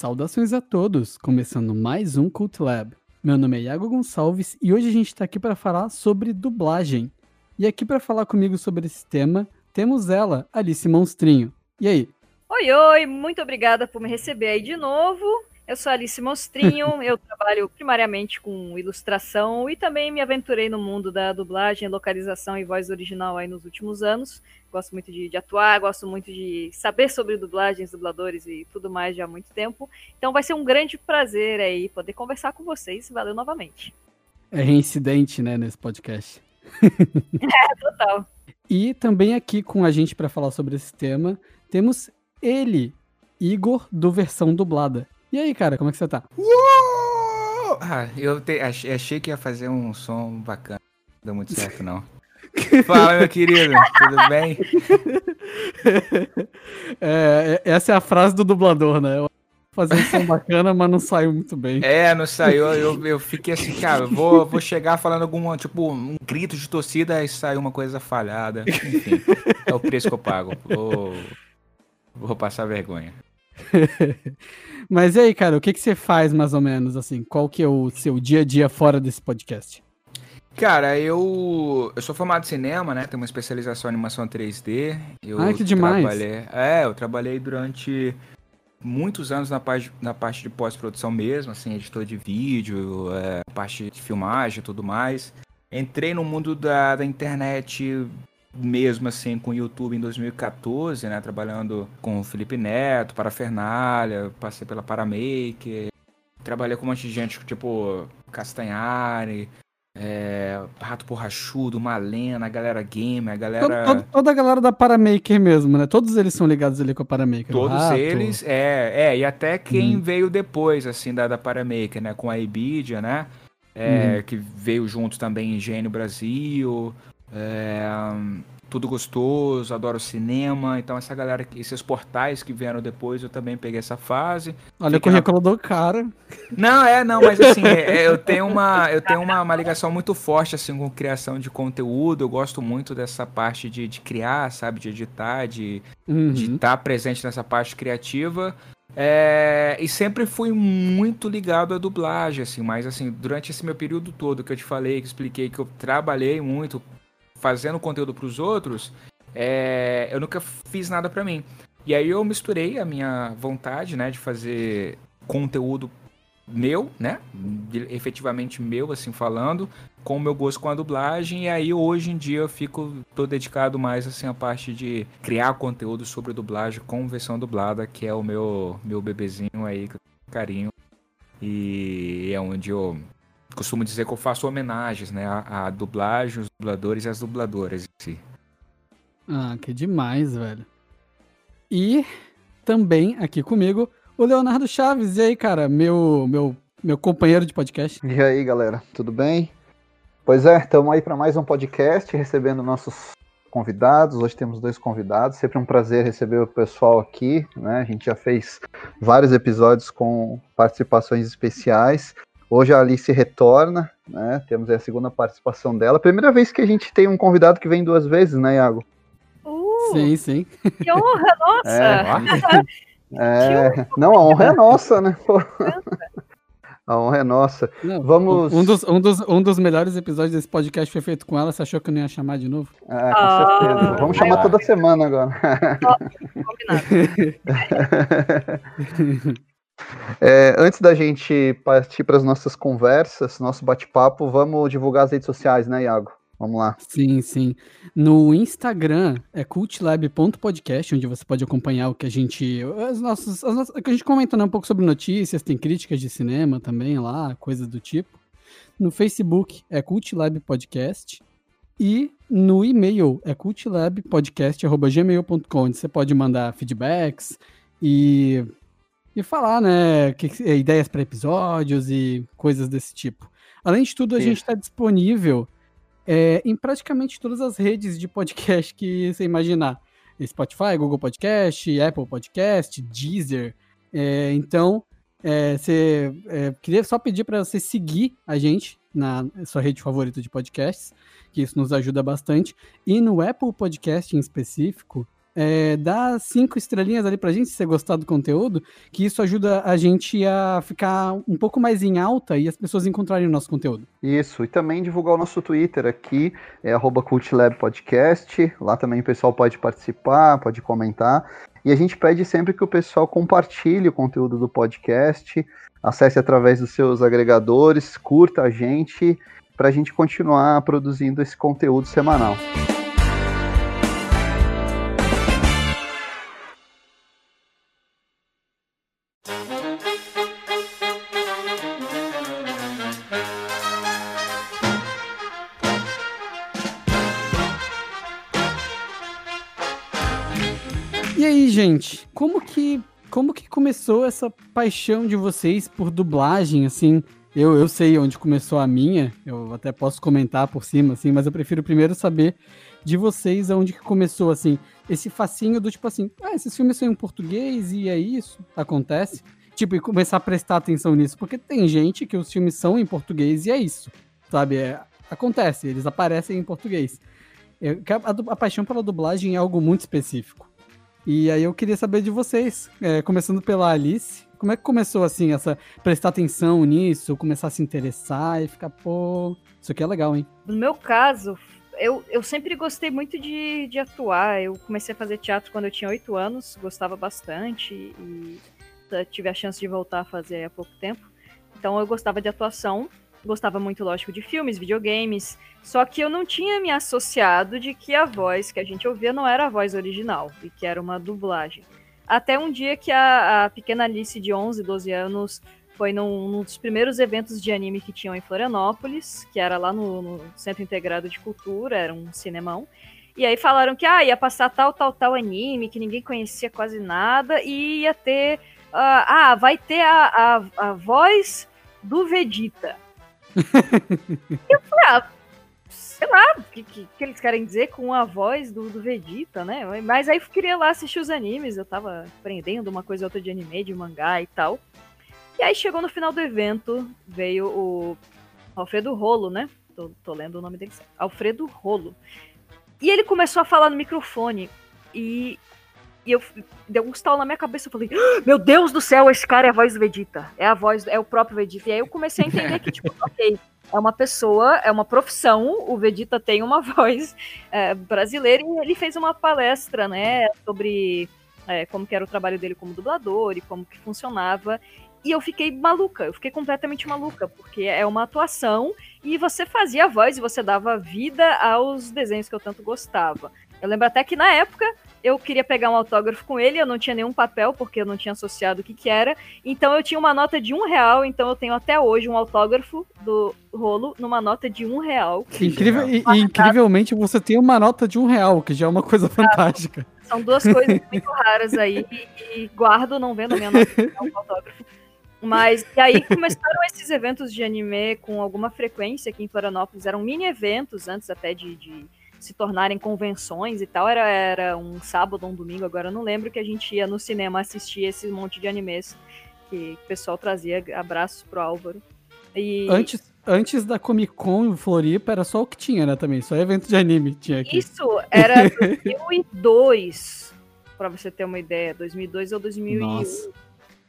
Saudações a todos, começando mais um Cult Lab. Meu nome é Iago Gonçalves e hoje a gente está aqui para falar sobre dublagem. E aqui para falar comigo sobre esse tema, temos ela, Alice Monstrinho. E aí? Oi, oi, muito obrigada por me receber aí de novo. Eu sou Alice Monstrinho, eu trabalho primariamente com ilustração e também me aventurei no mundo da dublagem, localização e voz original aí nos últimos anos. Gosto muito de, de, atuar, gosto muito de saber sobre dublagens, dubladores e tudo mais já há muito tempo. Então vai ser um grande prazer aí poder conversar com vocês. Valeu novamente. É reincidente, né, nesse podcast. é, total. E também aqui com a gente para falar sobre esse tema, temos ele, Igor, do versão dublada. E aí, cara, como é que você tá? Uou! Ah, eu te, achei, achei, que ia fazer um som bacana. Não deu muito certo, não. Fala, meu querido, tudo bem? É, é, essa é a frase do dublador, né? Fazer um som bacana, mas não saiu muito bem. É, não saiu. Eu, eu fiquei assim, cara, vou, vou chegar falando algum, tipo, um grito de torcida e saiu uma coisa falhada. Enfim, é o preço que eu pago. Vou, vou passar vergonha. Mas e aí, cara, o que, que você faz mais ou menos, assim? Qual que é o seu dia a dia fora desse podcast? Cara, eu, eu sou formado em cinema, né? Tenho uma especialização em animação 3D. Eu ah, que demais. Trabalhei, é, eu trabalhei durante muitos anos na parte, na parte de pós-produção mesmo, assim, editor de vídeo, é, parte de filmagem e tudo mais. Entrei no mundo da, da internet mesmo assim com o YouTube em 2014, né, trabalhando com o Felipe Neto, Parafernália, passei pela Paramaker, trabalhei com um monte de gente, tipo Castanhari, é, Rato Porrachudo, Malena, a galera gamer, a galera... Todo, toda a galera da Paramaker mesmo, né? Todos eles são ligados ali com a Paramaker. Todos eles, é, é, e até quem hum. veio depois, assim, da, da Paramaker, né? Com a Ibidia, né? É, hum. Que veio junto também em Gênio Brasil, é, tudo gostoso, adoro cinema. Então, essa galera, esses portais que vieram depois, eu também peguei essa fase. Olha o currículo na... do cara. Não, é, não, mas assim, é, é, eu tenho, uma, eu tenho uma, uma, ligação muito forte assim, com criação de conteúdo. Eu gosto muito dessa parte de, de criar, sabe, de editar, de uhum. estar tá presente nessa parte criativa. É, e sempre fui muito ligado à dublagem, assim, mas assim, durante esse meu período todo que eu te falei, que expliquei que eu trabalhei muito fazendo conteúdo para os outros, é, eu nunca fiz nada para mim. E aí eu misturei a minha vontade, né, de fazer conteúdo meu, né, de, efetivamente meu, assim falando, com o meu gosto com a dublagem. E aí hoje em dia eu fico tô dedicado mais assim à parte de criar conteúdo sobre dublagem com versão dublada, que é o meu meu bebezinho aí, carinho. E é onde eu costumo dizer que eu faço homenagens, né? A, a dublagem, os dubladores e as dubladoras em si. Ah, que demais, velho. E também aqui comigo o Leonardo Chaves. E aí, cara, meu, meu, meu companheiro de podcast. E aí, galera, tudo bem? Pois é, estamos aí para mais um podcast, recebendo nossos convidados. Hoje temos dois convidados. Sempre um prazer receber o pessoal aqui, né? A gente já fez vários episódios com participações especiais. Hoje a Alice retorna, né? Temos a segunda participação dela. Primeira vez que a gente tem um convidado que vem duas vezes, né, Iago? Uh, sim, sim. Que honra, nossa! É, é, não, a honra é nossa, né? A honra é nossa. Não, Vamos. Um dos, um, dos, um dos melhores episódios desse podcast foi feito com ela. Você achou que eu não ia chamar de novo? É, com ah, certeza. Vamos chamar toda semana agora. Combinado. É, antes da gente partir para as nossas conversas, nosso bate-papo, vamos divulgar as redes sociais, né, Iago? Vamos lá. Sim, sim. No Instagram é cultlab.podcast, onde você pode acompanhar o que a gente. As nossas, as nossas, a gente comenta né, um pouco sobre notícias, tem críticas de cinema também lá, coisas do tipo. No Facebook é Cultlab Podcast. E no e-mail é cultlabpodcast.gmail.com, onde você pode mandar feedbacks e e falar, né, que, é, ideias para episódios e coisas desse tipo. Além de tudo, a Sim. gente está disponível é, em praticamente todas as redes de podcast que você imaginar. Spotify, Google Podcast, Apple Podcast, Deezer. É, então, é, você, é, queria só pedir para você seguir a gente na sua rede favorita de podcasts, que isso nos ajuda bastante. E no Apple Podcast em específico, é, dá cinco estrelinhas ali pra gente, se você gostar do conteúdo, que isso ajuda a gente a ficar um pouco mais em alta e as pessoas encontrarem o nosso conteúdo. Isso, e também divulgar o nosso Twitter aqui, é cultlabpodcast, lá também o pessoal pode participar, pode comentar, e a gente pede sempre que o pessoal compartilhe o conteúdo do podcast, acesse através dos seus agregadores, curta a gente, para a gente continuar produzindo esse conteúdo semanal. Gente, como que como que começou essa paixão de vocês por dublagem, assim? Eu, eu sei onde começou a minha, eu até posso comentar por cima, assim, mas eu prefiro primeiro saber de vocês aonde que começou, assim, esse facinho do tipo assim, ah, esses filmes são em português e é isso, acontece. Tipo, e começar a prestar atenção nisso, porque tem gente que os filmes são em português e é isso, sabe? É, acontece, eles aparecem em português. A, a paixão pela dublagem é algo muito específico. E aí eu queria saber de vocês, é, começando pela Alice, como é que começou assim, essa prestar atenção nisso, começar a se interessar e ficar, pô, isso aqui é legal, hein? No meu caso, eu, eu sempre gostei muito de, de atuar. Eu comecei a fazer teatro quando eu tinha oito anos, gostava bastante e tive a chance de voltar a fazer há pouco tempo. Então eu gostava de atuação gostava muito, lógico, de filmes, videogames, só que eu não tinha me associado de que a voz que a gente ouvia não era a voz original e que era uma dublagem. Até um dia que a, a pequena Alice de 11, 12 anos foi num, num, dos primeiros eventos de anime que tinham em Florianópolis, que era lá no, no Centro Integrado de Cultura, era um cinemão. E aí falaram que ah, ia passar tal, tal, tal anime, que ninguém conhecia quase nada, e ia ter. Uh, ah, vai ter a, a, a voz do Vegeta eu falei, ah, sei lá, o que, que, que, eles querem dizer com a voz do, do Vegeta, né? Mas aí eu queria lá assistir os animes, eu tava aprendendo uma coisa ou outra de anime, de mangá e tal. E aí chegou no final do evento, veio o Alfredo Rolo, né? Tô, tô lendo o nome dele. Alfredo Rolo. E ele começou a falar no microfone. E e eu deu um estalo na minha cabeça, eu falei, ah, meu Deus do céu, esse cara é a voz do Vegeta. É a voz, é o próprio Vegeta. E aí eu comecei a entender que, tipo, ok, é uma pessoa, é uma profissão, o Vegeta tem uma voz é, brasileira e ele fez uma palestra, né, sobre é, como que era o trabalho dele como dublador e como que funcionava. E eu fiquei maluca, eu fiquei completamente maluca, porque é uma atuação e você fazia a voz e você dava vida aos desenhos que eu tanto gostava. Eu lembro até que na época eu queria pegar um autógrafo com ele, eu não tinha nenhum papel, porque eu não tinha associado o que, que era. Então eu tinha uma nota de um real, então eu tenho até hoje um autógrafo do rolo numa nota de um real. Incrível, e, e, incrivelmente você tem uma nota de um real, que já é uma coisa fantástica. São duas coisas muito raras aí, e, e guardo não vendo a minha nota de um autógrafo. Mas, e aí começaram esses eventos de anime com alguma frequência aqui em Florianópolis, eram mini eventos antes até de, de se tornarem convenções e tal. Era, era um sábado ou um domingo, agora eu não lembro, que a gente ia no cinema assistir esse monte de animes que o pessoal trazia. Abraços pro Álvaro. E... Antes, antes da Comic Con Floripa era só o que tinha, né, também? Só evento de anime tinha aqui. Isso, era 2002, pra você ter uma ideia. 2002 ou 2001. Nossa.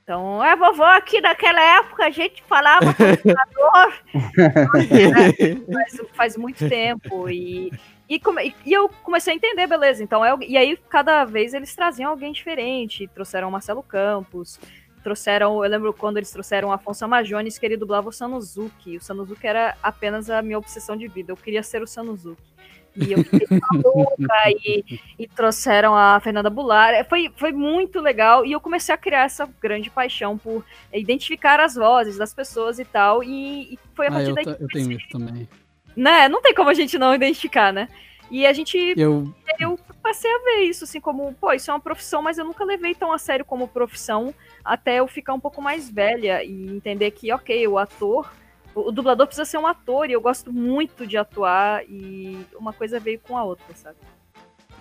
Então, a vovó aqui naquela época a gente falava computador. faz, faz muito tempo. E e, come, e, eu comecei a entender, beleza. Então, é, e aí, cada vez eles traziam alguém diferente. Trouxeram o Marcelo Campos, trouxeram. Eu lembro quando eles trouxeram o Afonso Amajones, que ele dublava o Sanuzuki. O Sanuzuki era apenas a minha obsessão de vida. Eu queria ser o Sanuzuki. E eu fiquei maluca, e, e trouxeram a Fernanda Bular. É, foi, foi muito legal. E eu comecei a criar essa grande paixão por identificar as vozes das pessoas e tal. E, e foi a ah, partir ah, daí eu, eu tenho isso também né? Não tem como a gente não identificar, né? E a gente. Eu... eu passei a ver isso, assim, como, pô, isso é uma profissão, mas eu nunca levei tão a sério como profissão até eu ficar um pouco mais velha e entender que, ok, o ator. O, dublador precisa ser um ator e eu gosto muito de atuar e uma coisa veio com a outra, sabe?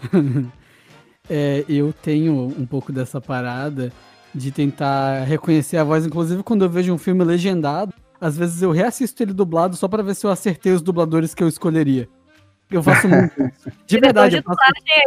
é, eu tenho um pouco dessa parada de tentar reconhecer a voz, inclusive quando eu vejo um filme legendado às vezes eu reassisto ele dublado só para ver se eu acertei os dubladores que eu escolheria. Eu faço muito isso. De verdade. De faço...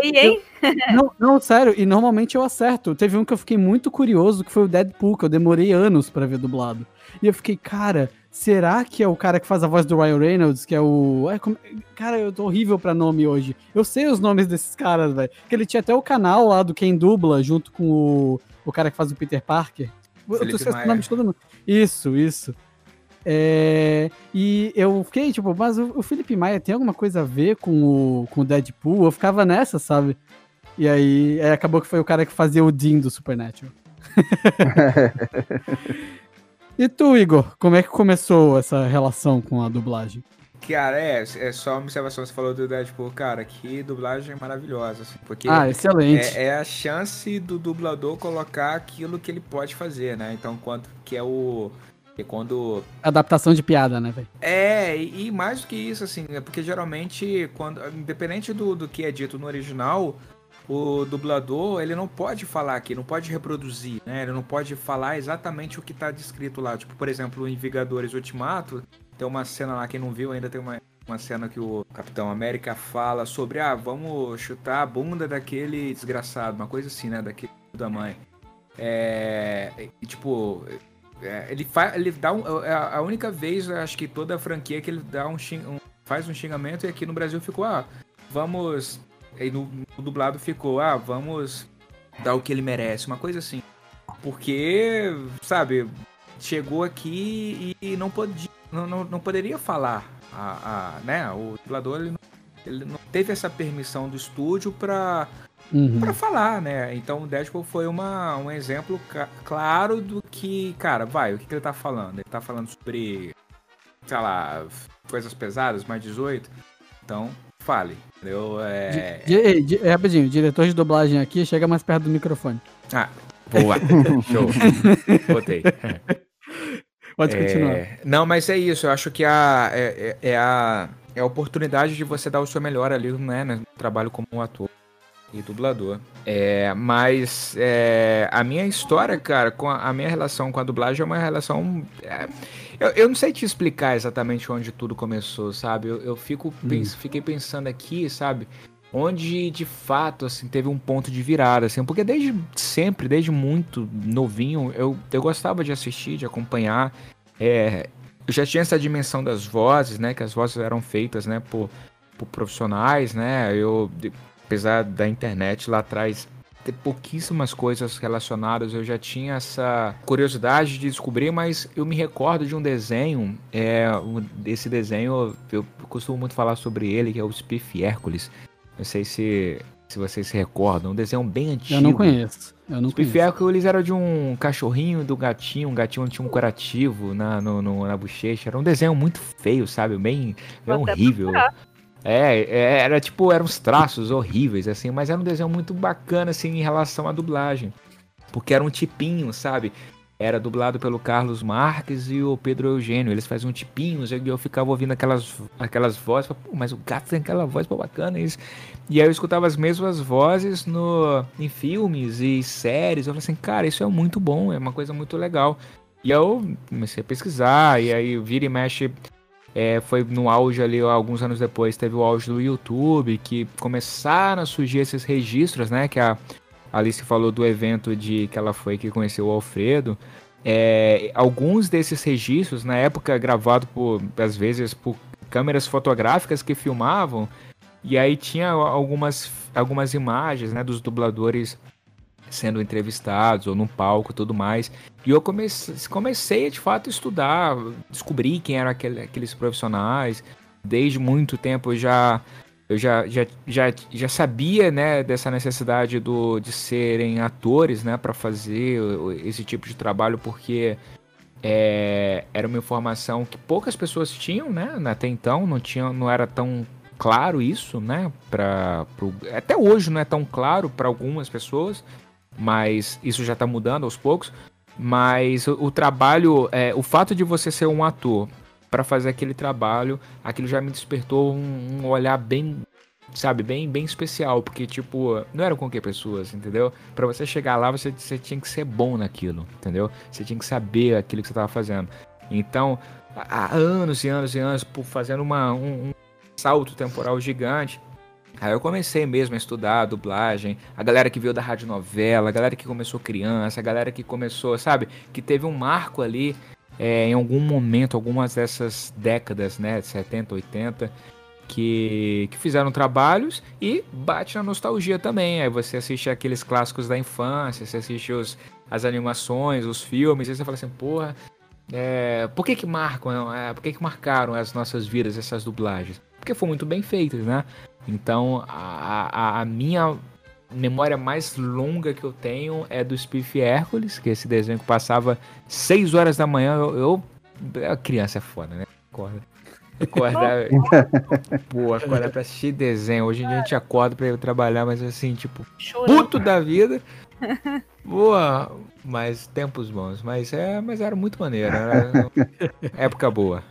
aí, hein? Eu... Não, não, sério, e normalmente eu acerto. Teve um que eu fiquei muito curioso, que foi o Deadpool, que eu demorei anos para ver dublado. E eu fiquei, cara, será que é o cara que faz a voz do Ryan Reynolds, que é o. É, como... Cara, eu tô horrível pra nome hoje. Eu sei os nomes desses caras, velho. Que ele tinha até o canal lá do Quem Dubla, junto com o, o cara que faz o Peter Parker. Felipe eu tô esquecendo o nome de todo mundo. Isso, isso. É, e eu fiquei tipo, mas o, o Felipe Maia tem alguma coisa a ver com o, com o Deadpool? Eu ficava nessa, sabe? E aí, aí acabou que foi o cara que fazia o Dean do Supernatural. e tu, Igor, como é que começou essa relação com a dublagem? Cara, é, é só uma observação. Você falou do Deadpool, cara, que dublagem maravilhosa, assim, porque ah, excelente. É, é, a chance do dublador colocar aquilo que ele pode fazer, né? Então, quanto que é o e quando. Adaptação de piada, né, velho? É, e, e, mais do que isso, assim, é porque geralmente, quando. Independente do, do que é dito no original, o dublador, ele não pode falar aqui, não pode reproduzir, né? Ele não pode falar exatamente o que tá descrito lá. Tipo, por exemplo, em Vingadores Ultimato, tem uma cena lá, quem não viu ainda tem uma, uma cena que o Capitão América fala sobre, ah, vamos chutar a bunda daquele desgraçado, uma coisa assim, né? Daquele da mãe. É. E, tipo é, ele, ele dá um, é a única vez, acho que toda a franquia que ele dá um, um, faz um xingamento e aqui no Brasil ficou, ah, vamos. E no, no, dublado ficou, ah, vamos dar o que ele merece, uma coisa assim. Porque, sabe, chegou aqui e não, podia, não, não, não poderia falar. A, a, né? O dublador ele não, ele não teve essa permissão do estúdio para uhum. para falar, né? Então o Deadpool foi uma, um exemplo claro do que, cara, vai, o que, que ele tá falando? Ele tá falando sobre, sei lá, coisas pesadas, mais 18. Então, fale, entendeu? É... Di, di, di, rapidinho, diretor de dublagem aqui, chega mais perto do microfone. Ah, boa. Show. Botei. Pode continuar. É... Não, mas é isso. Eu acho que a, é, é, é, a, é a oportunidade de você dar o seu melhor ali, né? No trabalho como um ator e dublador. É, mas é, a minha história, cara, com a, a, minha relação com a dublagem é uma relação. É, eu, eu, não sei te explicar exatamente onde tudo começou, sabe? Eu, eu fico, hum. pens, fiquei pensando aqui, sabe? Onde de fato assim teve um ponto de virada, assim, porque desde sempre, desde muito novinho, eu, eu gostava de assistir, de acompanhar. É, eu já tinha essa dimensão das vozes, né? Que as vozes eram feitas, né? Por, por profissionais, né? Eu apesar da internet lá atrás ter pouquíssimas coisas relacionadas, eu já tinha essa curiosidade de descobrir, mas eu me recordo de um desenho, é, esse desenho, eu costumo muito falar sobre ele, que é o Spiff Hércules. Não sei se, se vocês se recordam, um desenho bem antigo. Eu não conheço. Eu não Spiff Hércules era de um cachorrinho do gatinho, um gatinho tinha um curativo na, no, no, na bochecha. Era um desenho muito feio, sabe? Bem, bem horrível. Procurar. É, é, era tipo, eram uns traços horríveis, assim, mas era um desenho muito bacana, assim, em relação à dublagem. Porque era um tipinho, sabe? Era dublado pelo Carlos Marques e o Pedro Eugênio. Eles faziam tipinhos e eu ficava ouvindo aquelas, aquelas vozes. Pô, mas o gato tem aquela voz, pô, bacana isso. E aí eu escutava as mesmas vozes no, em filmes e séries. Eu falei assim, cara, isso é muito bom, é uma coisa muito legal. E eu comecei a pesquisar, e aí vira e mexe é, foi no auge ali, alguns anos depois, teve o auge do YouTube, que começaram a surgir esses registros, né? Que a Alice falou do evento de que ela foi que conheceu o Alfredo. É, alguns desses registros, na época, gravado por, às vezes, por câmeras fotográficas que filmavam, e aí tinha algumas, algumas imagens, né, dos dubladores sendo entrevistados ou no palco e tudo mais. E eu comecei, comecei a de fato estudar, descobrir quem eram aquele, aqueles profissionais. Desde muito tempo eu já eu já, já, já, já sabia né, dessa necessidade do, de serem atores né, para fazer esse tipo de trabalho, porque é, era uma informação que poucas pessoas tinham né, até então, não, tinha, não era tão claro isso, né? Pra, pro, até hoje não é tão claro para algumas pessoas mas isso já está mudando aos poucos. Mas o, o trabalho, é, o fato de você ser um ator para fazer aquele trabalho, aquilo já me despertou um, um, olhar bem, sabe, bem, bem especial, porque tipo, não eram qualquer pessoas, entendeu? Para você chegar lá, você, você tinha que ser bom naquilo, entendeu? Você tinha que saber aquilo que você estava fazendo. Então, há anos e anos e anos, por fazendo uma, um, salto temporal gigante. Aí eu comecei mesmo a estudar a dublagem, a galera que veio da rádio novela, a galera que começou criança, a galera que começou, sabe, que teve um marco ali é, em algum momento, algumas dessas décadas, né, 70, 80, que, que fizeram trabalhos e bate na nostalgia também. Aí você assiste aqueles clássicos da infância, você assiste os, as animações, os filmes, e você fala assim, porra, é, por que que marcam, é, por que que marcaram as nossas vidas essas dublagens? Porque foram muito bem feitas, né? Então, a, a, a, minha memória mais longa que eu tenho é do Spiff Hércules, que é esse desenho que passava 6 horas da manhã. Eu, eu a criança é foda, né? Acorda. Acordar. Pô, acordar pra assistir desenho. Hoje em dia a gente acorda pra ir trabalhar, mas assim, tipo, puto da vida. Boa, mas tempos bons. Mas, é, mas era muito maneiro. Era época boa.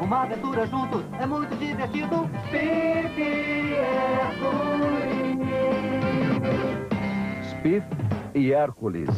Uma aventura juntos é muito divertido. Spiff e Hércules.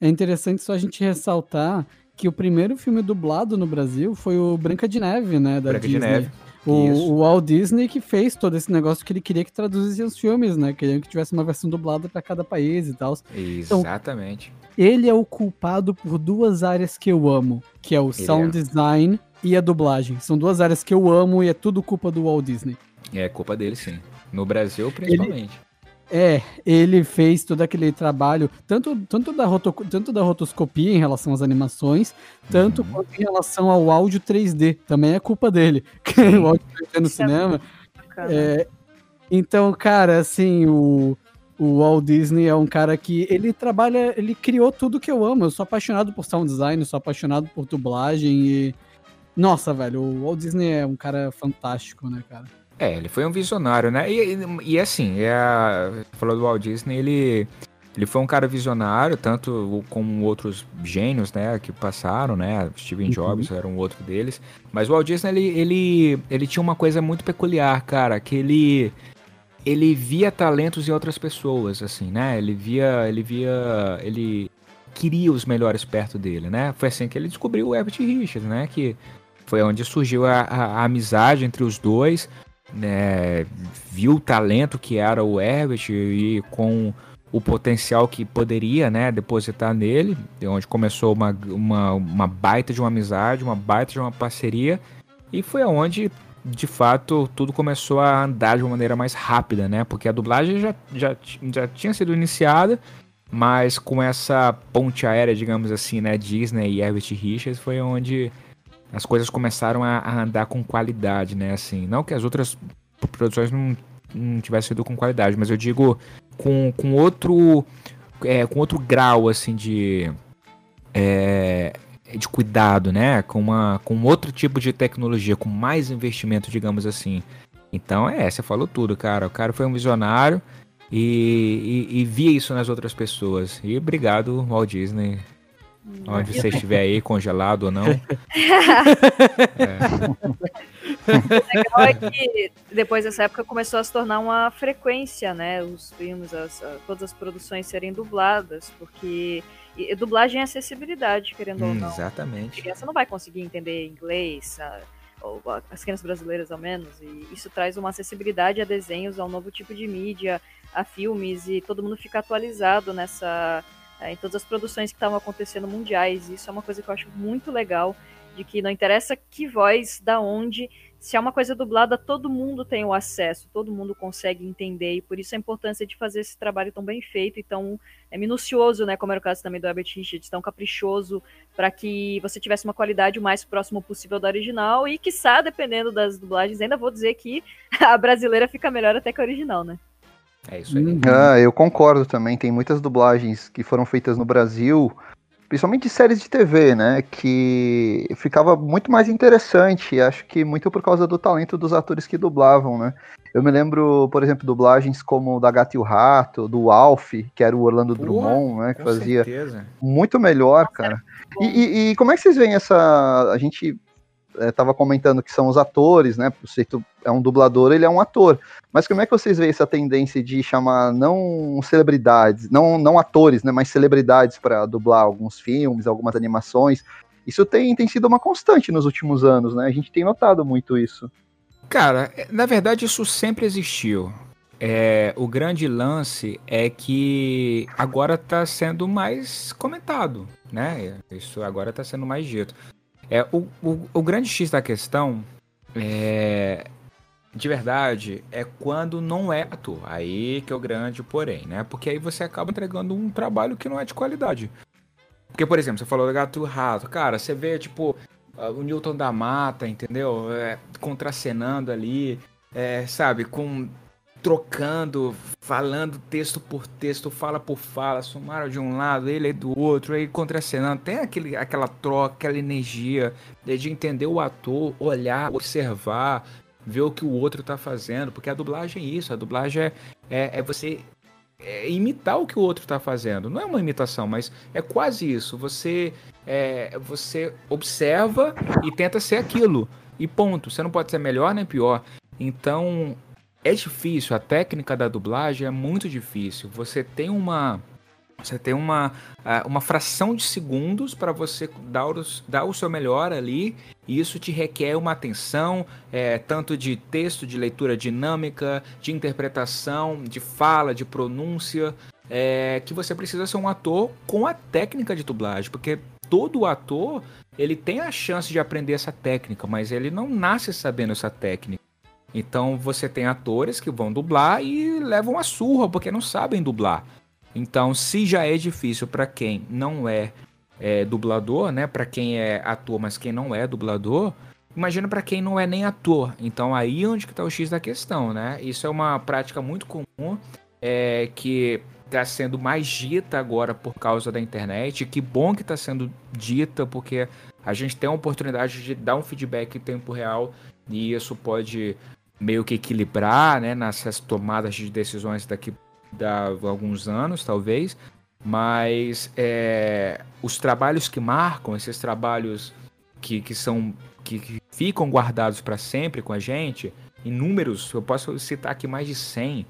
É interessante só a gente ressaltar que o primeiro filme dublado no Brasil foi o Branca de Neve, né? Da Branca Disney. de Neve. O, o, Walt Disney que fez todo esse negócio que ele queria que traduzisse os filmes, né? Queria que tivesse uma versão dublada para cada país e tal. Então, Exatamente. Então, ele é o culpado por duas áreas que eu amo, que é o ele sound é. design e a dublagem. São duas áreas que eu amo e é tudo culpa do Walt Disney. É culpa dele, sim. No Brasil, principalmente. Ele... É, ele fez todo aquele trabalho, tanto, tanto, da, roto, tanto da rotoscopia em relação às animações, tanto uhum. quanto em relação ao áudio 3D. Também é culpa dele. o áudio 3D no Isso é cinema. É, então, cara, assim, o, o Walt Disney é um cara que ele trabalha, ele criou tudo que eu amo. Eu sou apaixonado por sound design, sou apaixonado por dublagem e. Nossa, velho, o Walt Disney é um cara fantástico, né, cara? É, ele foi um visionário, né? E, e, e assim, é, falou do Walt Disney, ele, ele foi um cara visionário, tanto como outros gênios, né, que passaram, né? Steven uhum. Jobs uhum. era um outro deles. Mas o Walt Disney, ele, ele, ele tinha uma coisa muito peculiar, cara, que ele ele via talentos em outras pessoas, assim, né? Ele via, ele via, ele queria os melhores perto dele, né? Foi assim que ele descobriu o Herbert Richards, né? Que foi onde surgiu a, a, a amizade entre os dois né, viu o talento que era o Herbert e com o potencial que poderia né, depositar nele, de onde começou uma, uma, uma baita de uma amizade, uma baita de uma parceria, e foi aonde de fato tudo começou a andar de uma maneira mais rápida, né? Porque a dublagem já, já, já tinha sido iniciada, mas com essa ponte aérea, digamos assim, né, Disney e Herbert Richards, foi onde as coisas começaram a, a, andar com qualidade, né? Assim, não que as outras produções não, não tivessem sido com qualidade, mas eu digo com, com outro é, com outro grau assim de é, de cuidado, né? Com uma com outro tipo de tecnologia, com mais investimento, digamos assim. Então é, você falou tudo, cara. O cara foi um visionário e, e, e via isso nas outras pessoas. E obrigado, Walt Disney. Onde você estiver aí, congelado ou não. é. O legal é que depois dessa época começou a se tornar uma frequência, né? Os filmes, as, todas as produções serem dubladas, porque e, dublagem é acessibilidade, querendo hum, ou não. Exatamente. A criança não vai conseguir entender inglês, a, ou as crianças brasileiras ao menos, e isso traz uma acessibilidade a desenhos, a um novo tipo de mídia, a filmes, e todo mundo fica atualizado nessa é, em todas as produções que estavam acontecendo mundiais. Isso é uma coisa que eu acho muito legal, de que não interessa que voz, da onde, se é uma coisa dublada, todo mundo tem o acesso, todo mundo consegue entender, e por isso a importância de fazer esse trabalho tão bem feito e tão é, minucioso, né, como era o caso também do Herbert Richards, tão caprichoso, para que você tivesse uma qualidade o mais próximo possível da original, e quiçá, dependendo das dublagens, ainda vou dizer que a brasileira fica melhor até que a original, né? É isso aí. Uhum. Ah, eu concordo também. Tem muitas dublagens que foram feitas no Brasil, principalmente de séries de TV, né? Que ficava muito mais interessante. Acho que muito por causa do talento dos atores que dublavam, né? Eu me lembro, por exemplo, dublagens como da Gato e o Rato, do Alf, que era o Orlando Pô, Drummond, né? Que fazia certeza. muito melhor, cara. E, e, e, como é que vocês veem essa. A gente estava é, comentando que são os atores, né? O Seito é um dublador, ele é um ator. Mas como é que vocês veem essa tendência de chamar não celebridades, não, não atores, né? Mas celebridades para dublar alguns filmes, algumas animações? Isso tem, tem sido uma constante nos últimos anos, né? A gente tem notado muito isso. Cara, na verdade isso sempre existiu. É, o grande lance é que agora está sendo mais comentado, né? Isso agora está sendo mais dito. É, o, o, o, grande X da questão é, de verdade é quando não é ator. Aí que é o grande porém, né? Porque aí você acaba entregando um trabalho que não é de qualidade. Porque, por exemplo, você falou do gato rato. Cara, você vê, tipo, o Newton da Mata, entendeu? É, contracenando ali, é, sabe? Com trocando, falando texto por texto, fala por fala, sumário de um lado, ele é do outro, aí contracenando. Tem aquele, aquela troca, aquela energia de entender o ator, olhar, observar, ver o que o outro tá fazendo, porque a dublagem é isso, a dublagem é, é, é você é imitar o que o outro tá fazendo. Não é uma imitação, mas é quase isso. Você, é, você observa e tenta ser aquilo. E ponto. Você não pode ser melhor nem pior. Então, é difícil, a técnica da dublagem é muito difícil. Você tem uma você tem uma, uma fração de segundos para você dar, os, dar o seu melhor ali, e isso te requer uma atenção, é, tanto de texto, de leitura dinâmica, de interpretação, de fala, de pronúncia, é, que você precisa ser um ator com a técnica de dublagem, porque todo ator ele tem a chance de aprender essa técnica, mas ele não nasce sabendo essa técnica. Então você tem atores que vão dublar e levam a surra porque não sabem dublar. Então, se já é difícil para quem não é, é dublador, né, para quem é ator, mas quem não é dublador, imagina para quem não é nem ator. Então, aí onde que tá o X da questão, né? Isso é uma prática muito comum é, que está sendo mais dita agora por causa da internet. Que bom que está sendo dita, porque a gente tem a oportunidade de dar um feedback em tempo real e isso pode meio que equilibrar, né, nessas tomadas de decisões daqui a alguns anos, talvez, mas é, os trabalhos que marcam, esses trabalhos que, que são que, que ficam guardados para sempre com a gente, inúmeros, eu posso citar aqui mais de 100,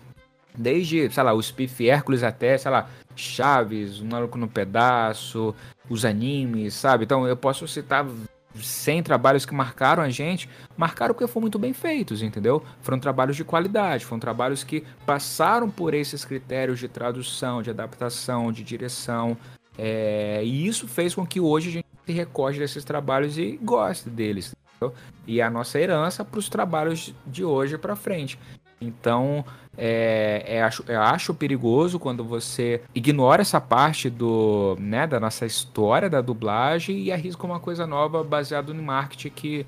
desde, sei lá, o Spiff Hércules até, sei lá, Chaves, O Maluco no Pedaço, os animes, sabe? Então eu posso citar 100 trabalhos que marcaram a gente, marcaram porque foram muito bem feitos, entendeu? Foram trabalhos de qualidade, foram trabalhos que passaram por esses critérios de tradução, de adaptação, de direção. É, e isso fez com que hoje a gente se recorde desses trabalhos e goste deles. Entendeu? E a nossa herança para os trabalhos de hoje para frente. Então, é, é, acho, eu acho perigoso quando você ignora essa parte do, né, da nossa história da dublagem e arrisca uma coisa nova baseado no marketing que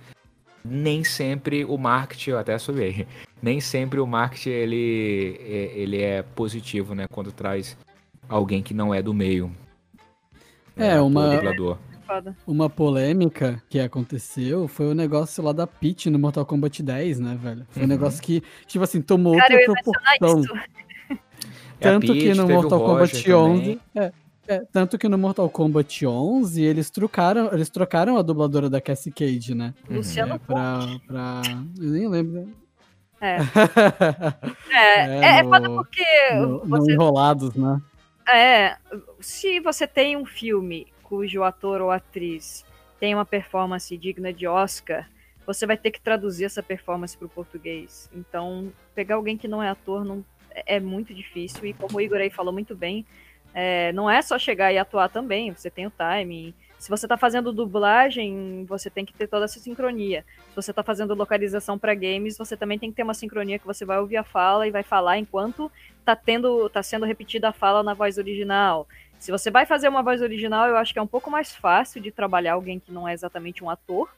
nem sempre o marketing, eu até soube, nem sempre o marketing ele, é, ele é positivo, né, quando traz alguém que não é do meio. É, é uma, foda. Uma polêmica que aconteceu foi o negócio lá da Peach no Mortal Kombat 10, né, velho? Foi uhum. um negócio que, tipo assim, tomou Cara, outra proporção. Tanto Peach, que no Mortal Kombat 11. É, é, tanto que no Mortal Kombat 11 eles trocaram, eles trocaram a dubladora da Cassie Cage, né? Luciano é, pra, pra. Eu nem lembro. É. é, é, é, no, é foda porque. No, você... no Enrolados, né? É. Se você tem um filme cujo ator ou atriz tem uma performance digna de Oscar, você vai ter que traduzir essa performance para o português. Então, pegar alguém que não é ator não, é muito difícil. E como o Igor aí falou muito bem, é, não é só chegar e atuar também, você tem o timing. Se você está fazendo dublagem, você tem que ter toda essa sincronia. Se você está fazendo localização para games, você também tem que ter uma sincronia que você vai ouvir a fala e vai falar enquanto está tendo, tá sendo repetida a fala na voz original. Se você vai fazer uma voz original, eu acho que é um pouco mais fácil de trabalhar alguém que não é exatamente um ator,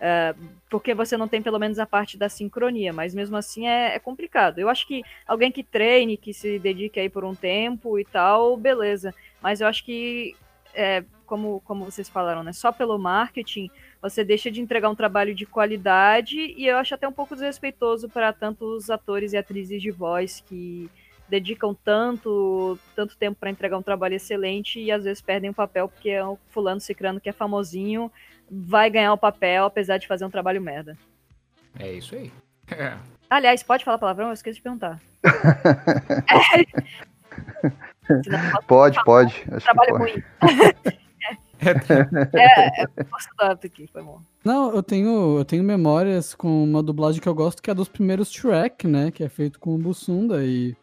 uh, porque você não tem pelo menos a parte da sincronia, mas mesmo assim é, é, complicado. Eu acho que alguém que treine, que se dedique aí por um tempo e tal, beleza. Mas eu acho que, é, como, como vocês falaram, né, só pelo marketing você deixa de entregar um trabalho de qualidade e eu acho até um pouco desrespeitoso para tantos atores e atrizes de voz que dedicam tanto, tanto tempo para entregar um trabalho excelente e às vezes perdem o papel porque é o fulano cicrano que é famosinho vai ganhar o papel apesar de fazer um trabalho merda. É isso aí. Aliás, pode falar palavrão? Eu esqueci de perguntar. pode, pode. Acho trabalho ruim. é, é, aqui, foi bom. Não, eu tenho, eu tenho memórias com uma dublagem que eu gosto, que é dos primeiros Shrek, né? Que é feito com o Bussunda e.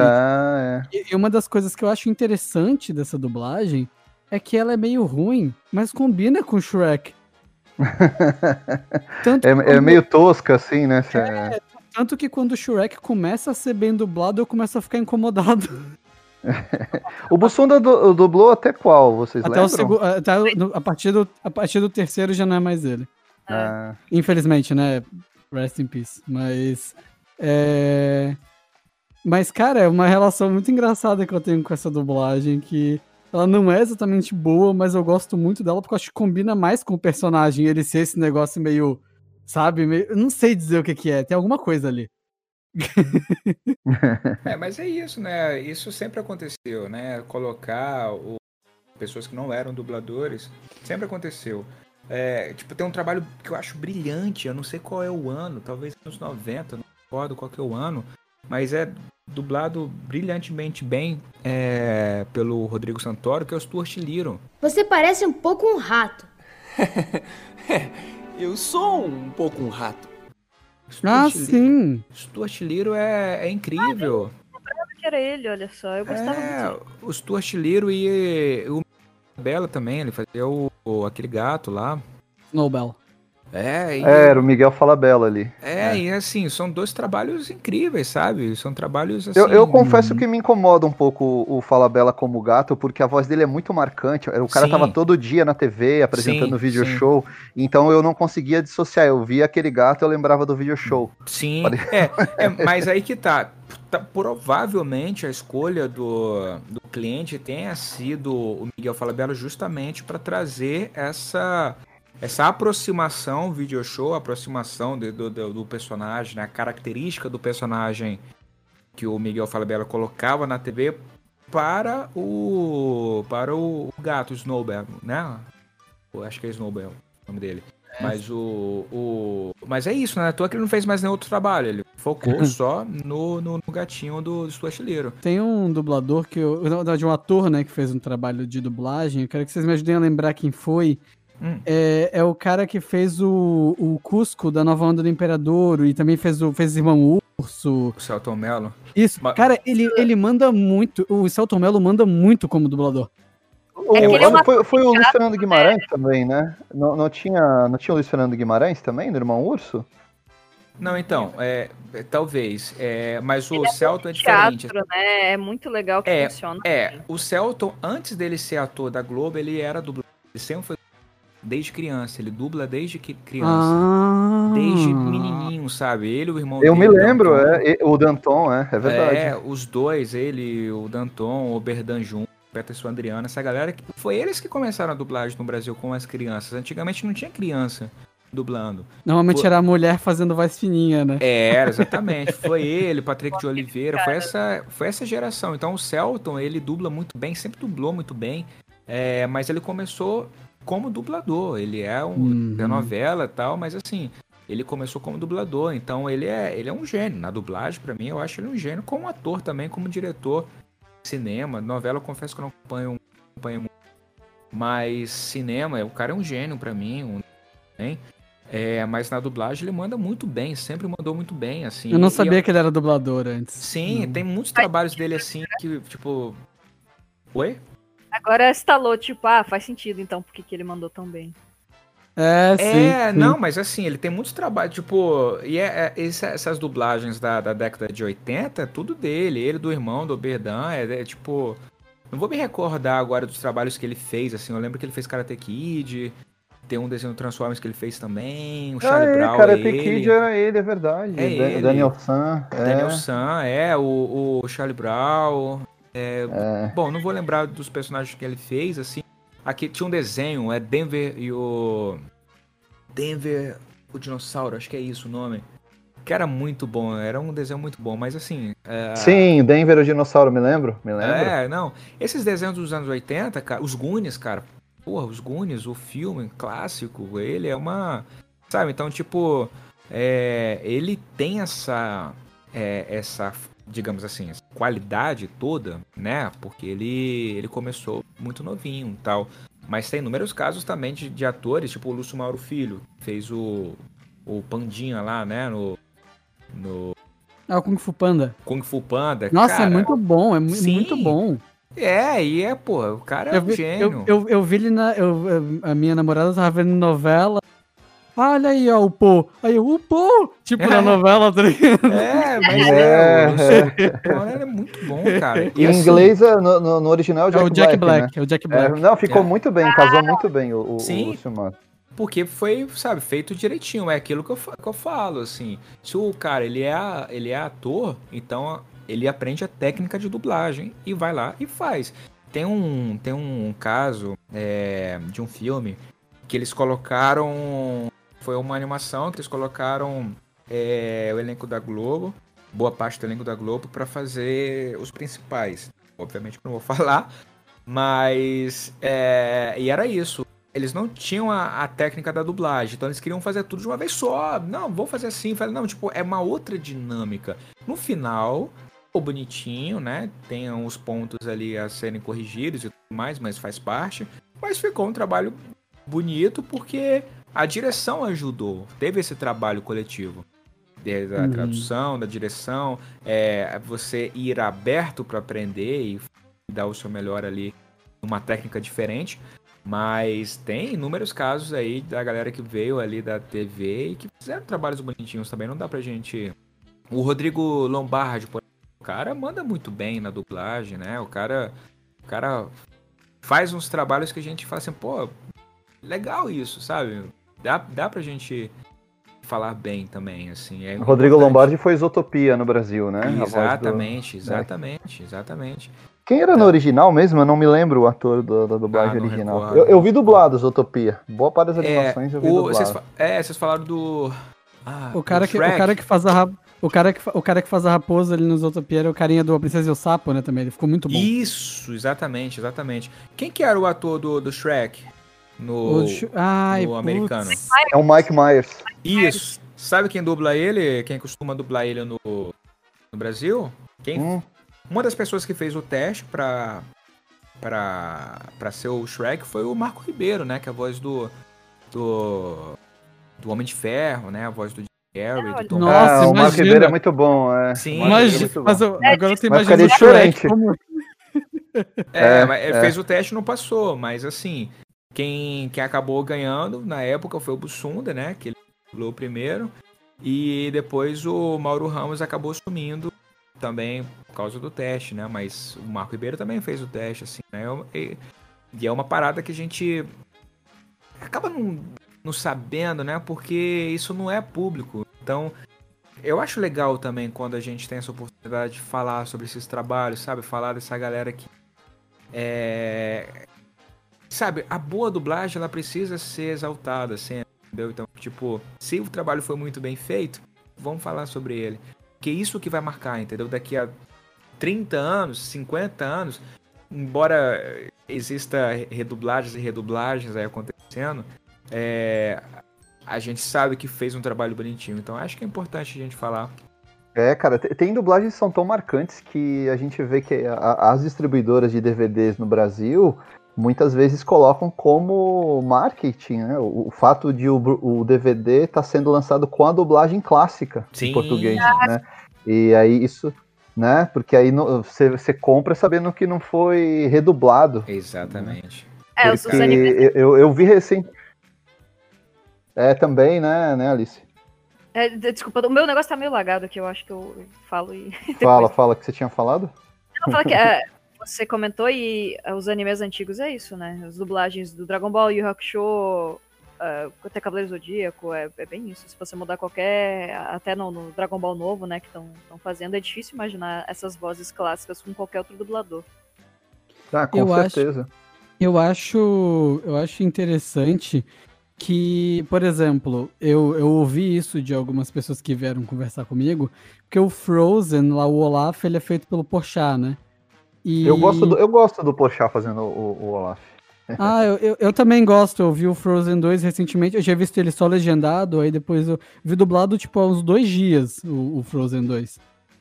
Ah, é. E, uma das coisas que eu acho interessante dessa dublagem é que ela é meio ruim, mas combina com Shrek. é, quando... é, meio tosca, assim, né? É, tanto que quando o Shrek começa a ser bem dublado, eu começo a ficar incomodado. o Bussunda dublou até qual, vocês até lembram? O até a, partir do, a partir do terceiro já não é mais ele. Ah. Infelizmente, né? Rest in peace. Mas. É... Mas, cara, é uma relação muito engraçada que eu tenho com essa dublagem que ela não é exatamente boa, mas eu gosto muito dela porque eu acho que combina mais com o personagem ele ser esse negócio meio, sabe, meio, eu não sei dizer o que que é, tem alguma coisa ali. é, mas é isso, né? Isso sempre aconteceu, né? Colocar o... pessoas que não eram dubladores, sempre aconteceu. É, tipo, tem um trabalho que eu acho brilhante, eu não sei qual é o ano, talvez nos 90, não recordo qual é o ano, mas é dublado brilhantemente bem é, pelo Rodrigo Santoro, que é o Stuart Little. Você parece um pouco um rato. é, eu sou um pouco um rato. Stuart ah, sim. Stuart Little é, é incrível. Ah, que era ele, olha só. Eu gostava é, muito. O Stuart Little e o Bela também, ele fazia o, o, aquele gato lá. Snowbell. É, e... é, era o Miguel Falabella ali. É, é, e assim, são dois trabalhos incríveis, sabe? São trabalhos assim. Eu, eu confesso que me incomoda um pouco o Falabella como gato, porque a voz dele é muito marcante. O cara sim. tava todo dia na TV apresentando sim, vídeo sim. show, então eu não conseguia dissociar. Eu via aquele gato, eu lembrava do vídeo show. Sim, é, é, mas aí que tá. tá. Provavelmente a escolha do, do cliente tenha sido o Miguel Falabella justamente para trazer essa essa aproximação video show, aproximação de, do, do, do, personagem, né, a característica do personagem que o Miguel Falabella colocava na TV para o para o gato Snowbell, né? Eu acho que é Snowbell o nome dele. É. Mas o, o. Mas é isso, né? À toa que ele não fez mais nenhum outro trabalho. Ele focou só no, no, no, gatinho do, do Stuart Tem um dublador que eu. Na verdade, um ator, né, que fez um trabalho de dublagem. Eu quero que vocês me ajudem a lembrar quem foi. Hum. É, é o cara que fez o, o Cusco da Nova Onda do Imperador e também fez o fez Irmão Urso. O Celton Mello. Isso. Mas... Cara, ele, ele manda muito. O Celton Mello manda muito como dublador. O, é foi, foi, o Luiz Fernando Guimarães né? também, né? Não, não, tinha, não tinha o Luiz Fernando Guimarães também, do Irmão Urso? Não, então, é, é talvez. É, mas o Ele é Celton é, diferente. Teatro, né? É muito legal que é, funciona. É, o Celton, antes dele ser ator da Globo, ele era dublador. Ele sempre foi desde criança. Ele dubla desde que criança. Ah. Desde menininho, sabe? Ele o irmão Eu dele, me lembro, é. O Danton, é, é verdade. É, os dois, ele, o Danton, o Berdan Jun, Peterson Adriano, essa galera, que foi eles que começaram a dublagem no Brasil com as crianças. Antigamente não tinha criança dublando. Normalmente foi... era a mulher fazendo voz fininha, né? É, era, exatamente. foi ele, Patrick de Oliveira, foi essa, foi essa geração. Então o Celton, ele dubla muito bem, sempre dublou muito bem. É, mas ele começou como dublador. Ele é um uhum. novela e tal, mas assim, ele começou como dublador, então ele é, ele é um gênio. Na dublagem, para mim, eu acho ele um gênio como ator também, como diretor cinema. Novela, eu confesso que eu não acompanho, acompanho muito. Mas cinema, o cara é um gênio para mim, um, hein? É, mas na dublagem ele manda muito bem, sempre mandou muito bem, assim. Eu não sabia eu... que ele era dublador antes. Sim, tem muitos trabalhos dele assim que, tipo. Oi? Agora estalou, tipo, ah, faz sentido então porque que ele mandou tão bem. É, sim, é sim. não, mas assim, ele tem muitos trabalhos, tipo, e é, é, essas dublagens da, da década de 80, é tudo dele, ele do irmão do Berdan, é, é, tipo, não vou me recordar agora dos trabalhos que ele fez, assim, eu lembro que ele fez Karate Kid, tem um desenho Transformers que ele fez também, o Charlie ah, é, Brown, Karate é Kid era ele, é verdade, é. Daniel San, é. Daniel San, é, o, o Charlie Brown, é, é. Bom, não vou lembrar dos personagens que ele fez, assim. Aqui tinha um desenho, é Denver e o. Denver, o dinossauro, acho que é isso o nome. Que era muito bom, era um desenho muito bom, mas assim. É... Sim, Denver o dinossauro, me lembro, me lembro. É, não. Esses desenhos dos anos 80, cara, os Goonies, cara. Porra, os Goonies, o filme clássico, ele é uma. Sabe, então, tipo. É, ele tem essa. É, essa digamos assim, qualidade toda, né? Porque ele, ele começou muito novinho tal. Mas tem inúmeros casos também de, de atores, tipo o Lúcio Mauro Filho, fez o, o Pandinha lá, né? No, no. Ah, o Kung Fu Panda. Kung Fu Panda. Nossa, é cara, é muito bom, é sim. muito bom. É, e é, pô, o cara é eu um vi, gênio. Eu, eu, eu, vi ele na. Eu, a minha namorada tava vendo novela. Olha aí, ó, o Pô. Aí, o Pô! Tipo na novela, tá ligado? É, mas é. é, é. é muito bom, cara. E em assim, inglês, é, no, no, no original, é o Jack, Black. Black né? É o Jack Black. É, não, ficou muito bem, casou muito bem o, o, Sim. o Porque foi, sabe, feito direitinho. É aquilo que eu, que eu falo, assim. Se o cara, ele é, ele é ator, então ele aprende a técnica de dublagem e vai lá e faz. Tem um, tem um caso é, de um filme que eles colocaram. Foi uma animação que eles colocaram é, o elenco da Globo, boa parte do elenco da Globo, para fazer os principais. Obviamente não vou falar, mas. É, e era isso. Eles não tinham a, a, técnica da dublagem, então eles queriam fazer tudo de uma vez só. Não, vou fazer assim. Falei, não, tipo, é uma outra dinâmica. No final, ficou bonitinho, né? Tem uns pontos ali a serem corrigidos e tudo mais, mas faz parte. Mas ficou um trabalho bonito porque a direção ajudou. Teve esse trabalho coletivo. Desde a uhum. tradução, da direção, é, você ir aberto para aprender e dar o seu melhor ali numa técnica diferente. Mas tem inúmeros casos aí da galera que veio ali da TV e que fizeram trabalhos bonitinhos também. Não dá pra gente. O Rodrigo Lombardi, por o cara manda muito bem na dublagem, né? O cara, o cara faz uns trabalhos que a gente fala assim, pô, legal isso, sabe? Dá, dá pra gente falar bem também, assim. É Rodrigo importante. Lombardi foi Isotopia no Brasil, né? Exatamente, do... exatamente, exatamente. Quem era no original mesmo? Eu não me lembro o ator do, da dublagem ah, original. Eu, eu, vi dublado Isotopia. Boa parte das é, animações é, eu vi o, dublado. Vocês, é, vocês falaram do... Ah, o, cara que, o cara que faz a o cara, que, o cara que faz a raposa ali nos Zootopia era o carinha do A Princesa e o Sapo, né, também. Ele ficou muito bom. Isso, exatamente, exatamente. Quem que era o ator do, do Shrek no, Ai, no americano? É o Mike Myers. Isso. Sabe quem dubla ele? Quem costuma dublar ele no, no Brasil? Quem? Hum. Uma das pessoas que fez o teste pra, pra, pra ser o Shrek foi o Marco Ribeiro, né? Que é a voz do, do, do Homem de Ferro, né? A voz do Gary, do Tom Nossa, ah, o Marco Ribeiro é muito bom. É. Sim, é mas, é mas eu, agora eu tô imaginando o Shrek como... É, é, é. fez o teste e não passou, mas assim, quem, quem acabou ganhando na época foi o Bussunda, né? Que ele falou primeiro. E depois o Mauro Ramos acabou sumindo também por causa do teste, né? Mas o Marco Ribeiro também fez o teste, assim, né? E, e é uma parada que a gente acaba não não sabendo, né? Porque isso não é público. Então, eu acho legal também quando a gente tem essa oportunidade de falar sobre esses trabalhos, sabe? Falar dessa galera que é sabe, a boa dublagem ela precisa ser exaltada sempre, entendeu? Então, tipo, se o trabalho foi muito bem feito, vamos falar sobre ele. Que é isso que vai marcar, entendeu? Daqui a 30 anos, 50 anos, embora exista redublagens e redublagens aí acontecendo, é, a gente sabe que fez um trabalho bonitinho. Então acho que é importante a gente falar. É, cara, tem dublagens que são tão marcantes que a gente vê que as distribuidoras de DVDs no Brasil muitas vezes colocam como marketing, né? O, o fato de o, o DVD estar tá sendo lançado com a dublagem clássica Sim. em português, né? E aí isso, né? Porque aí você compra sabendo que não foi redublado. Exatamente. Né? É, Porque eu, eu, eu vi recente é, também, né, né, Alice? É, desculpa, o meu negócio tá meio lagado aqui, eu acho que eu falo e. Fala, fala que você tinha falado? Não, fala que é, você comentou e é, os animes antigos é isso, né? As dublagens do Dragon Ball, Yu Hakusho, uh, até Cavaleiro Zodíaco, é, é, bem isso. Se você mudar qualquer. Até no, no Dragon Ball novo, né, que estão fazendo, é difícil imaginar essas vozes clássicas com qualquer outro dublador. Ah, com eu certeza. Acho, eu acho. Eu acho interessante que, por exemplo, eu, eu ouvi isso de algumas pessoas que vieram conversar comigo, porque o Frozen, lá o Olaf, ele é feito pelo Porchat, né? E... Eu, gosto do, eu gosto do Porchat fazendo o, o Olaf. Ah, eu, eu, eu, também gosto, eu vi o Frozen 2 recentemente, eu já visto ele só legendado, aí depois eu vi dublado, tipo, há uns dois dias, o, o Frozen 2.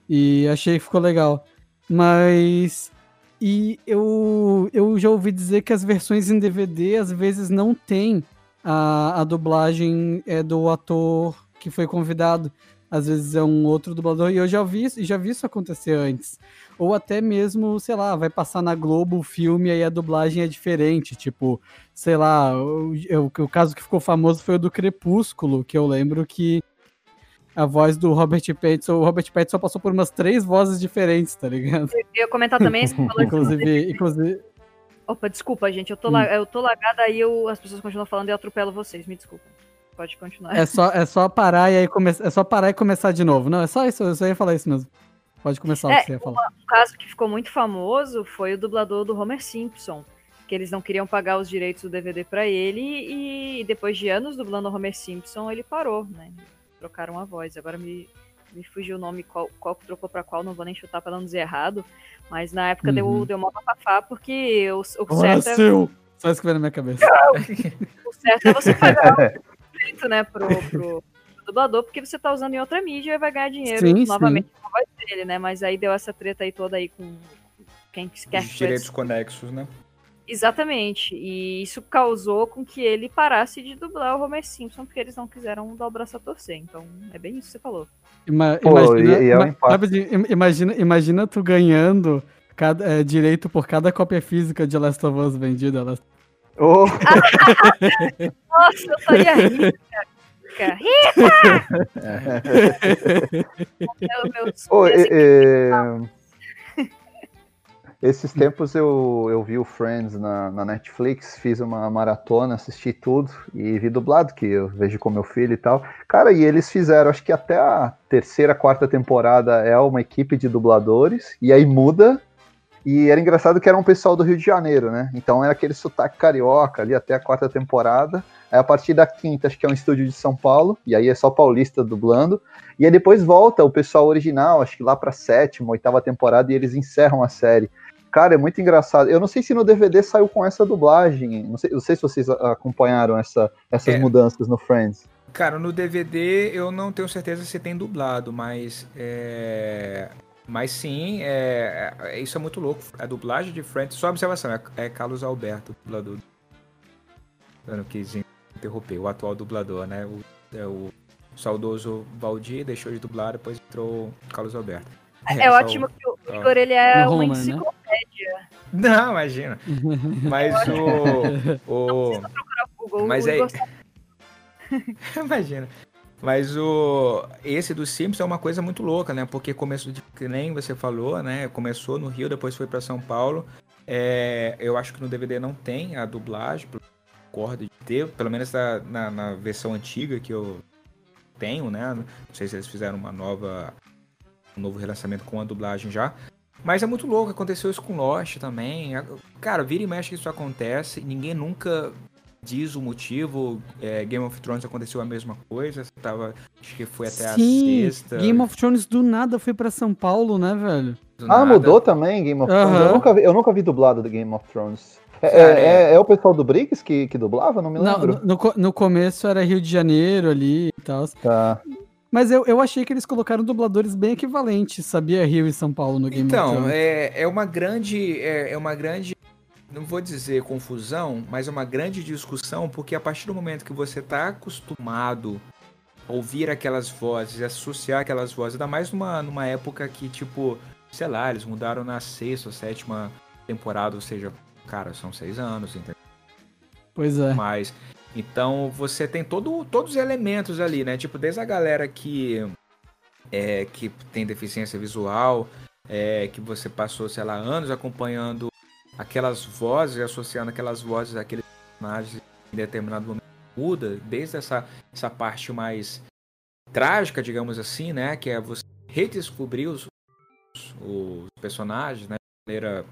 E achei que ficou legal. Mas E eu, eu já ouvi dizer que as versões em DVD às vezes não tem a, a dublagem é, do ator que foi convidado. Às vezes é um outro dublador, e eu já vi, já vi isso acontecer antes. Ou até mesmo, sei lá, vai passar na Globo o filme e aí a dublagem é diferente. Tipo, sei lá, o, o, o caso que ficou famoso foi o do Crepúsculo, que eu lembro que a voz do Robert Pattinson. O Robert Pattinson passou por umas três vozes diferentes, tá ligado? Eu ia comentar também, inclusive, inclusive. Opa, desculpa, gente. Eu tô, hum. la... eu tô lagada aí eu... as pessoas continuam falando e eu atropelo vocês, me desculpa. Pode continuar. É só, é só parar e aí come... é só parar e começar de novo. Não, é só isso, eu só ia falar isso mesmo. Pode começar é, o que você ia falar. Um caso que ficou muito famoso foi o dublador do Homer Simpson. Que eles não queriam pagar os direitos do DVD para ele e depois de anos dublando o Homer Simpson, ele parou, né? trocaram a voz. Agora me, me fugiu o nome, qual, qual trocou para qual, não vou nem chutar para não dizer errado. Mas na época uhum. deu, deu uma papafá, porque o, o certo é... Seu. Só isso que veio na minha cabeça. o certo é você pagar o direito, né, pro, pro, pro, dublador, porque você tá usando em outra mídia e vai ganhar dinheiro sim, novamente sim. com a voz dele, né? Mas aí deu essa treta aí toda aí com quem quer que direitos conexos, né? Exatamente. E isso causou com que ele parasse de dublar o Homer Simpson, porque eles não quiseram dar o braço a torcer. Então, é bem isso que você falou. Ima Pô, imagina, e, e é um imagina, imagina tu ganhando cada, é, direito por cada cópia física de Last of Us vendida. Last... Oh. Nossa, eu estaria rica. Rica! meu, meu, oh, é, é... Esses tempos eu, eu vi o Friends na, na Netflix, fiz uma maratona, assisti tudo e vi dublado, que eu vejo com meu filho e tal. Cara, e eles fizeram, acho que até a terceira, quarta temporada é uma equipe de dubladores, e aí muda. E era engraçado que era um pessoal do Rio de Janeiro, né? Então era aquele sotaque carioca ali até a quarta temporada. Aí a partir da quinta, acho que é um estúdio de São Paulo, e aí é só paulista dublando. E aí depois volta o pessoal original, acho que lá pra sétima, oitava temporada, e eles encerram a série. Cara, é muito engraçado. Eu não sei se no DVD saiu com essa dublagem. Não sei, não sei se vocês acompanharam essa, essas é. mudanças no Friends. Cara, no DVD eu não tenho certeza se tem dublado, mas. É... Mas sim, é... é isso é muito louco. A dublagem de Friends, só observação, é, é Carlos Alberto, dublador. Não quis interromper, o atual dublador, né? O, é o saudoso Valdir deixou de dublar, depois entrou Carlos Alberto. É, é ótimo que o Igor ele é uma né? enciclopédia. Né? Não, imagina. Mas o. o... Não procurar Google. Mas é. imagina. Mas o esse do Simpsons é uma coisa muito louca, né? Porque começou de que nem você falou, né? Começou no Rio, depois foi para São Paulo. É, eu acho que no DVD não tem a dublagem, concordo de ter, pelo menos na, na, na, versão antiga que eu tenho, né? Não sei se eles fizeram uma nova um novo relançamento com a dublagem já. Mas é muito louco, aconteceu isso com Lost também. Cara, vira e mexe que isso acontece, ninguém nunca diz o motivo. É, Game of Thrones aconteceu a mesma coisa, tava, acho que foi até Sim, a sexta. Game of Thrones do nada foi para São Paulo, né, velho? Do ah, nada. mudou também Game of Thrones. Eu, nunca vi, eu nunca vi dublado do Game of Thrones. É, é, é, é, o pessoal do Briggs que, que dublava? Não me lembro. Não, no, no começo era Rio de Janeiro ali e tal. Tá. Mas eu, eu achei que eles colocaram dubladores bem equivalentes, sabia? Rio e São Paulo no Game Então, é, é uma grande. É, é uma grande. Não vou dizer confusão, mas é uma grande discussão, porque a partir do momento que você está acostumado a ouvir aquelas vozes, associar aquelas vozes, ainda mais numa, numa época que, tipo, sei lá, eles mudaram na sexta ou sétima temporada, ou seja, cara, são seis anos, entendeu? Pois é. Mas então você tem todo, todos os elementos ali, né? Tipo, desde a galera que, é, que tem deficiência visual, é, que você passou, sei lá, anos acompanhando aquelas vozes, associando aquelas vozes àqueles personagens em determinado momento muda, desde essa, essa parte mais trágica, digamos assim, né? Que é você redescobrir os, os personagens, né? De maneira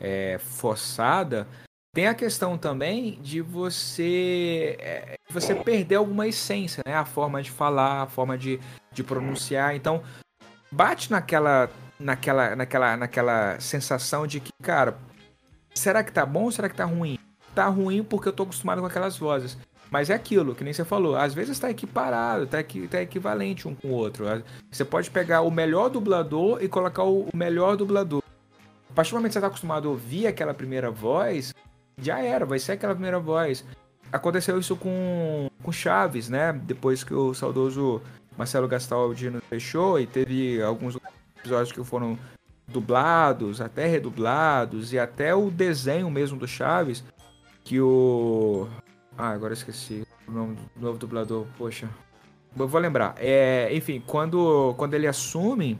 é, forçada, tem a questão também de você é, você perder alguma essência, né? A forma de falar, a forma de, de pronunciar. Então, bate naquela naquela naquela naquela sensação de que, cara, será que tá bom ou será que tá ruim? Tá ruim porque eu tô acostumado com aquelas vozes. Mas é aquilo, que nem você falou, às vezes está equiparado, equi, tá equivalente um com o outro. Você pode pegar o melhor dublador e colocar o melhor dublador. A partir do momento que você tá acostumado a ouvir aquela primeira voz, já era, vai ser aquela primeira voz. Aconteceu isso com, com Chaves, né? Depois que o saudoso Marcelo Gastaldi nos fechou e teve alguns episódios que foram dublados, até redublados, e até o desenho mesmo do Chaves, que o. Ah, agora esqueci o nome do novo dublador, poxa. Eu vou lembrar. É, enfim, quando, quando ele assume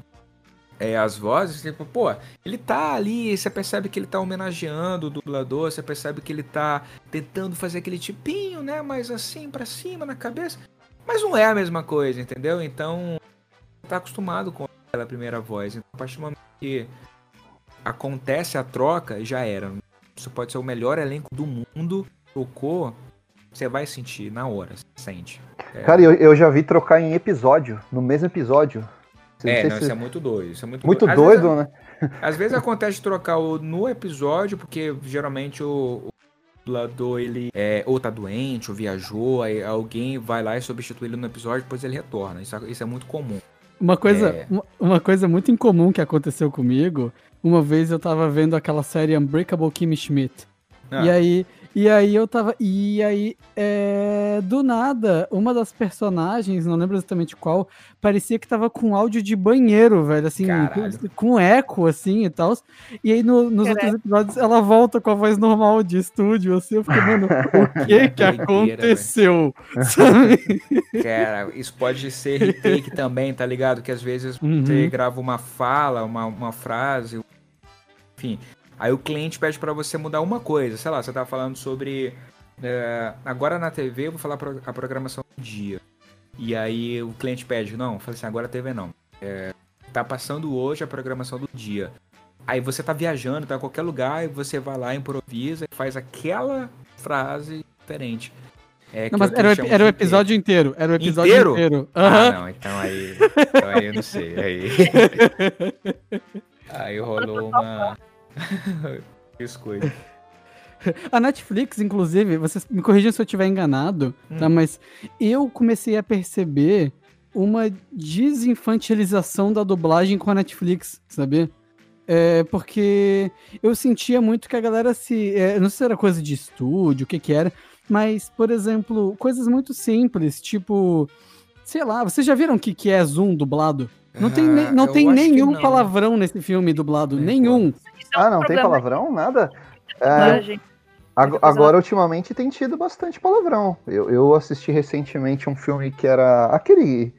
é, as vozes, tipo, pô, ele tá ali, você percebe que ele tá homenageando o dublador, você percebe que ele tá tentando fazer aquele tipinho, né, mais assim para cima na cabeça, mas não é a mesma coisa, entendeu? Então, tá acostumado com aquela primeira voz. Então, a partir do momento que acontece a troca, já era. Isso pode ser o melhor elenco do mundo, tocou, você vai sentir na hora, sente. É. Cara, eu, eu já vi trocar em episódio, no mesmo episódio. É, não, se... isso é muito doido. Isso é muito, muito doido, doido né? Às vezes acontece de trocar no episódio, porque geralmente o, o dublador, ele é, ou tá doente, ou viajou, aí alguém vai lá e substitui ele no episódio, depois ele retorna. Isso, isso é muito comum. Uma coisa, é... uma, uma coisa muito incomum que aconteceu comigo, uma vez eu tava vendo aquela série Unbreakable Kimmy Schmidt. Ah. E aí e aí eu tava. E aí, é, do nada, uma das personagens, não lembro exatamente qual, parecia que tava com áudio de banheiro, velho, assim, com, com, eco, assim e tal. E aí no, nos outros episódios ela volta com a voz normal de estúdio, assim, eu fiquei, mano, o que que aconteceu? Sabe? Cara, isso pode ser retake também, tá ligado? Que às vezes uhum. você grava uma fala, uma, uma frase, enfim, Aí o cliente pede para você mudar uma coisa, sei lá, você tá falando sobre. É, agora na TV eu vou falar a programação do dia. E aí o cliente pede, não, fala assim, agora a TV não. É, tá passando hoje a programação do dia. Aí você tá viajando, tá em qualquer lugar, e você vai lá, improvisa e faz aquela frase diferente. É, não, mas era, era o episódio inteiro. Era o episódio inteiro. inteiro. Uhum. Ah, não, então aí. Então aí eu não sei. Aí, aí rolou uma. Biscoito. A Netflix, inclusive, vocês me corrijam se eu estiver enganado, tá? hum. tá? Mas eu comecei a perceber uma desinfantilização da dublagem com a Netflix, sabe? É, porque eu sentia muito que a galera se. É, não sei se era coisa de estúdio, o que que era, mas, por exemplo, coisas muito simples, tipo. Sei lá, vocês já viram o que, que é Zoom dublado? Não tem, ah, não tem nenhum não. palavrão nesse filme dublado, é, nenhum. Ah, não tem palavrão? Nada? É, agora, ultimamente, tem tido bastante palavrão. Eu, eu assisti recentemente um filme que era aquele.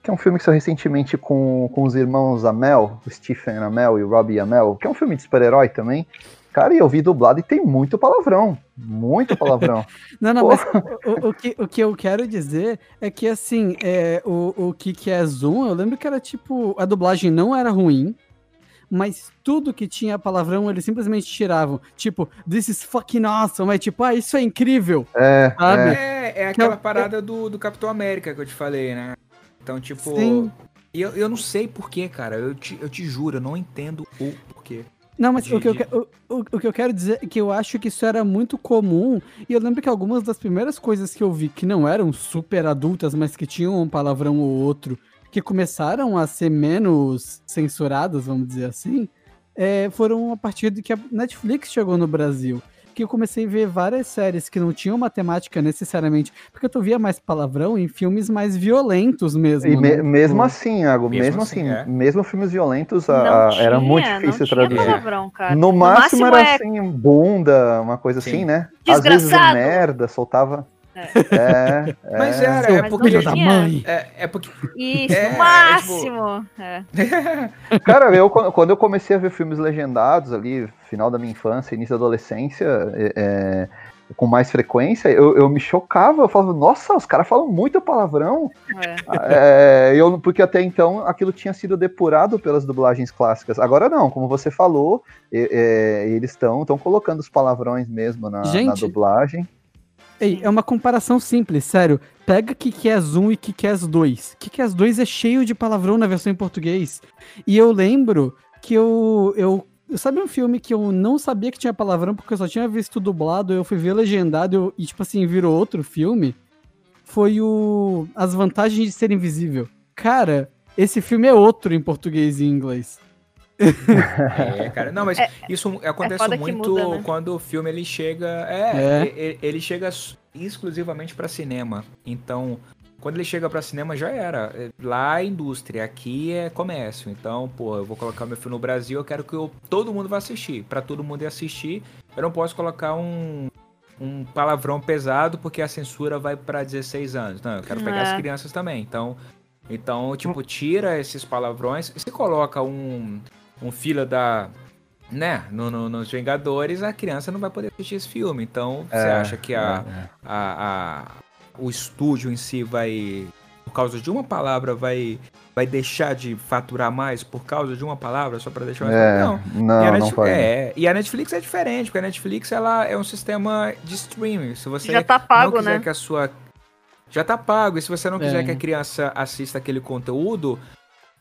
Que é um filme que saiu recentemente com, com os irmãos Amel, o Stephen Amel e Robbie Amel, que é um filme de super-herói também. Cara, e eu vi dublado e tem muito palavrão. Muito palavrão. não, não, Pô. mas o, o, que, o que eu quero dizer é que, assim, é, o, o que, que é Zoom, eu lembro que era tipo. A dublagem não era ruim, mas tudo que tinha palavrão eles simplesmente tiravam. Tipo, this is fucking awesome. É tipo, ah, isso é incrível. É, sabe? é. é, é aquela parada do, do Capitão América que eu te falei, né? Então, tipo. Sim. Eu, eu não sei porquê, cara. Eu te, eu te juro, eu não entendo o porquê. Não, mas de, o, que de... eu, o, o, que eu quero dizer é que eu acho que isso era muito comum. E eu lembro que algumas das primeiras coisas que eu vi que não eram super adultas, mas que tinham um palavrão ou outro, que começaram a ser menos censuradas, vamos dizer assim, é, foram a partir de que a Netflix chegou no Brasil que eu comecei a ver várias séries que não tinham matemática necessariamente, porque tu via mais palavrão em filmes mais violentos mesmo. E me, né? mesmo assim, Iago, mesmo, mesmo assim, assim é. mesmo filmes violentos, a, tinha, era muito difícil traduzir. Palavrão, no, no máximo, máximo era é... assim, bunda, uma coisa Sim. assim, né? Às vezes merda, soltava. É. é, Mas era, é porque. Da mãe. É, é porque. Isso, é, máximo. É, tipo... Cara, eu, quando eu comecei a ver filmes legendados ali, final da minha infância, início da adolescência, é, com mais frequência, eu, eu me chocava, eu falava, nossa, os caras falam muito palavrão. É. eu, porque até então aquilo tinha sido depurado pelas dublagens clássicas. Agora não, como você falou, eles estão colocando os palavrões mesmo na, Gente, na dublagem. Ei, é uma comparação simples, sério. Pega Kikés 1 e Kikés 2. Kikés 2 é cheio de palavrão na versão em português. E eu lembro que eu, eu Sabe um filme que eu não sabia que tinha palavrão porque eu só tinha visto dublado, eu fui ver legendado eu, e, tipo assim, virou outro filme? Foi o As Vantagens de Ser Invisível. Cara, esse filme é outro em português e inglês. é, cara. Não, mas é, isso acontece é muito muda, né? quando o filme ele chega. É, ele, ele chega exclusivamente para cinema. Então, quando ele chega para cinema já era. Lá é indústria, aqui é comércio. Então, pô, eu vou colocar meu filme no Brasil, eu quero que eu, todo mundo vá assistir. Para todo mundo ir assistir, eu não posso colocar um, um palavrão pesado porque a censura vai para 16 anos. Não, eu quero pegar é. as crianças também. Então, então, tipo, tira esses palavrões. Se coloca um um filho da né, no, no, nos Vingadores, a criança não vai poder assistir esse filme. Então, é, você acha que a, é, é. a, a, o estúdio em si vai, por causa de uma palavra, vai, vai deixar de faturar mais por causa de uma palavra, só para deixar mais... É, não, não, e Netflix, não é, e a Netflix é diferente, porque a Netflix ela é um sistema de streaming. Se você Já tá pago, não quiser né? que a sua... Já tá pago, e se você não quiser é. que a criança assista aquele conteúdo,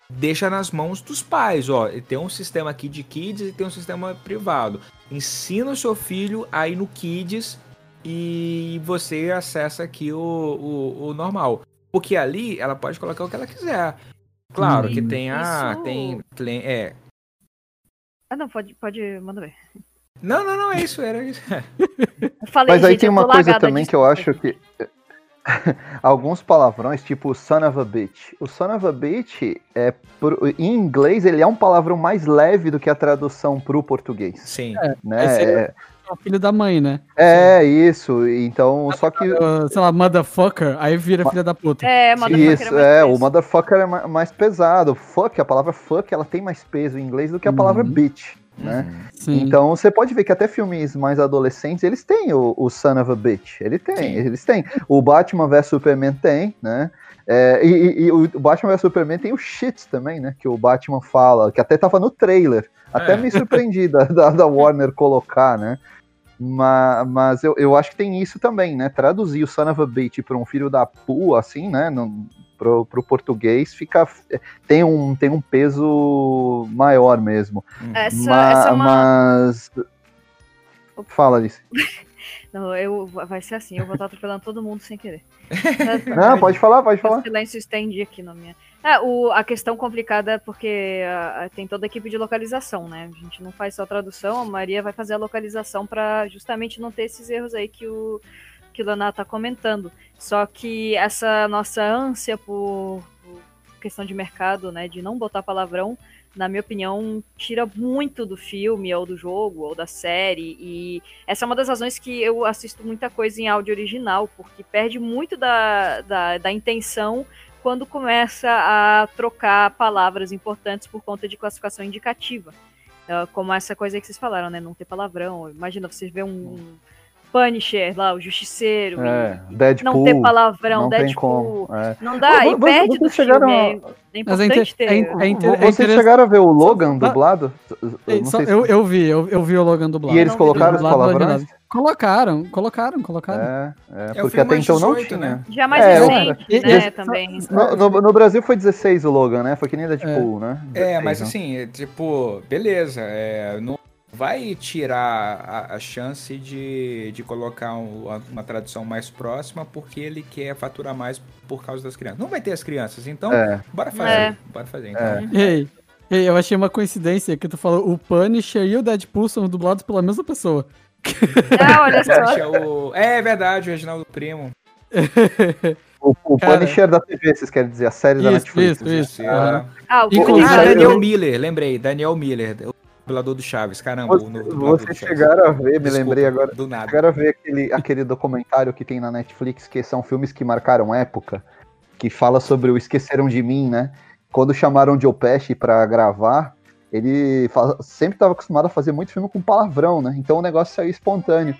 deixa nas mãos dos pais, ó. Tem um sistema aqui de kids e tem um sistema privado. Ensina o seu filho a ir no kids e você acessa aqui o, o, o normal. Porque ali ela pode colocar o que ela quiser. Claro que tem a. Isso... Tem, tem. É. Ah, não, pode, pode. Manda ver. Não, não, não, é isso, era isso. Falei, Mas aí gente, tem uma coisa também que eu acho que. alguns palavrões, tipo son of a bitch. O son of a bitch, é, pro, em inglês, ele é um palavrão mais leve do que a tradução pro português. Sim. É, né? É, o filho da mãe, né? É, Sim. isso. Então, só que. sei lá, motherfucker, aí vira Ma filha da puta. É, motherfucker. Isso, é, é o motherfucker é mais pesado. Fuck, a palavra fuck, ela tem mais peso em inglês do que a palavra uhum. bitch né? Sim. Então você pode ver que até filmes mais adolescentes eles têm o, o Son of a Bitch, ele tem, Sim. eles têm. O Batman vs Superman tem, né? É, e, e, o Batman vs Superman tem o shit também, né? Que o Batman fala, que até tava no trailer. Até é. me surpreendi da, da, da, Warner colocar, né? Mas, mas eu, eu acho que tem isso também, né? Traduzir o Son of a Bitch para um filho da pua, assim, né? Não, pro, pro português fica tem um, tem um peso maior mesmo. Hum. Essa, Ma, essa é uma... Mas fala Alice. Não, eu, vai ser assim, eu vou estar atropelando todo mundo sem querer. Não, pode falar, pode falar. O silêncio estende aqui na minha. É, o, a questão complicada é porque uh, tem toda a equipe de localização, né? A gente não faz só tradução, a Maria vai fazer a localização para justamente não ter esses erros aí que o, que o Leonardo está comentando. Só que essa nossa ânsia por, por, questão de mercado, né, de não botar palavrão, na minha opinião, tira muito do filme, ou do jogo, ou da série. E essa é uma das razões que eu assisto muita coisa em áudio original, porque perde muito da, da, da intenção quando começa a trocar palavras importantes por conta de classificação indicativa. Uh, como essa coisa que vocês falaram, né? Não ter palavrão. Imagina, vocês vê um, Punisher lá, o Justiceiro. É, Deadpool. Não ter palavrão, não Deadpool. É. Não dá, e perde do chegaram... filme. É, é importante ter. É, é, é Vocês chegaram a ver o Logan dublado? Eu, eu, eu, vi, eu, eu, vi o Logan dublado. E eles colocaram os palavrões? Colocaram, colocaram, colocaram. É, é, porque até então 18, não tinha. Né? Já mais é, recente, né, também. No, no, no, Brasil foi 16 o Logan, né? Foi que nem Deadpool, né? 16, é, mas assim, tipo, beleza, é, no vai tirar a, a chance de, de colocar um, uma tradução mais próxima porque ele quer faturar mais por causa das crianças. Não vai ter as crianças, então é. bora fazer. É. Bora fazer, então. É. Ei, ei, eu achei uma coincidência que tu falou o Punisher e o Deadpool são dublados pela mesma pessoa. Ah, olha só. É, o... é verdade, o Reginaldo Primo. O, o Punisher da TV, vocês querem dizer, a série isso, da Netflix. Isso, isso. Uhum. Ah, o ah, Daniel Miller, lembrei, Daniel Miller dublador do Chaves, caramba. Você, vocês chegaram a ver, me lembrei agora. Do nada. Chegaram a ver aquele, aquele documentário que tem na Netflix, que são filmes que marcaram época, que fala sobre o Esqueceram de Mim, né? Quando chamaram Joe Pesci pra gravar, ele sempre estava acostumado a fazer muito filme com palavrão, né? Então o negócio saiu espontâneo.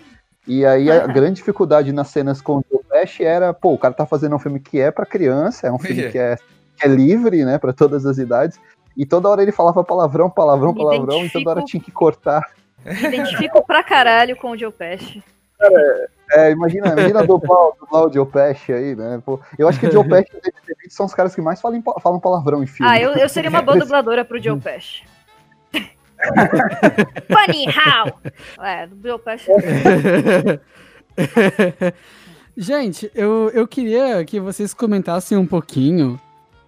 E aí a grande dificuldade nas cenas com o Joe Pesci era, pô, o cara tá fazendo um filme que é para criança, é um filme que é, que é livre, né, para todas as idades. E toda hora ele falava palavrão, palavrão, palavrão, e toda hora tinha que cortar. Me identifico pra caralho com o Joe Pesci. Cara, é, imagina, imagina dublar, dublar o Joe Pesci aí, né? Pô, eu acho que o Joe Pesci e o David são os caras que mais falam, falam palavrão em filme. Ah, eu, eu seria uma boa dubladora pro Joe Pesci. Funny how! É, do Joe Pesci. Gente, eu, eu queria que vocês comentassem um pouquinho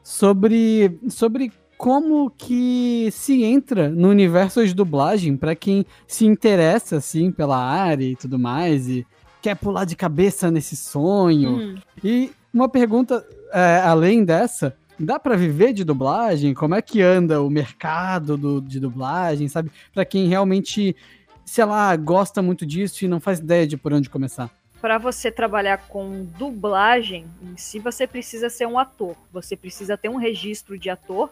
sobre, sobre como que se entra no universo de dublagem para quem se interessa assim pela área e tudo mais e quer pular de cabeça nesse sonho. Hum. E uma pergunta é, além dessa, dá para viver de dublagem? Como é que anda o mercado do, de dublagem, sabe? Para quem realmente, sei lá, gosta muito disso e não faz ideia de por onde começar. Para você trabalhar com dublagem em si, você precisa ser um ator. Você precisa ter um registro de ator,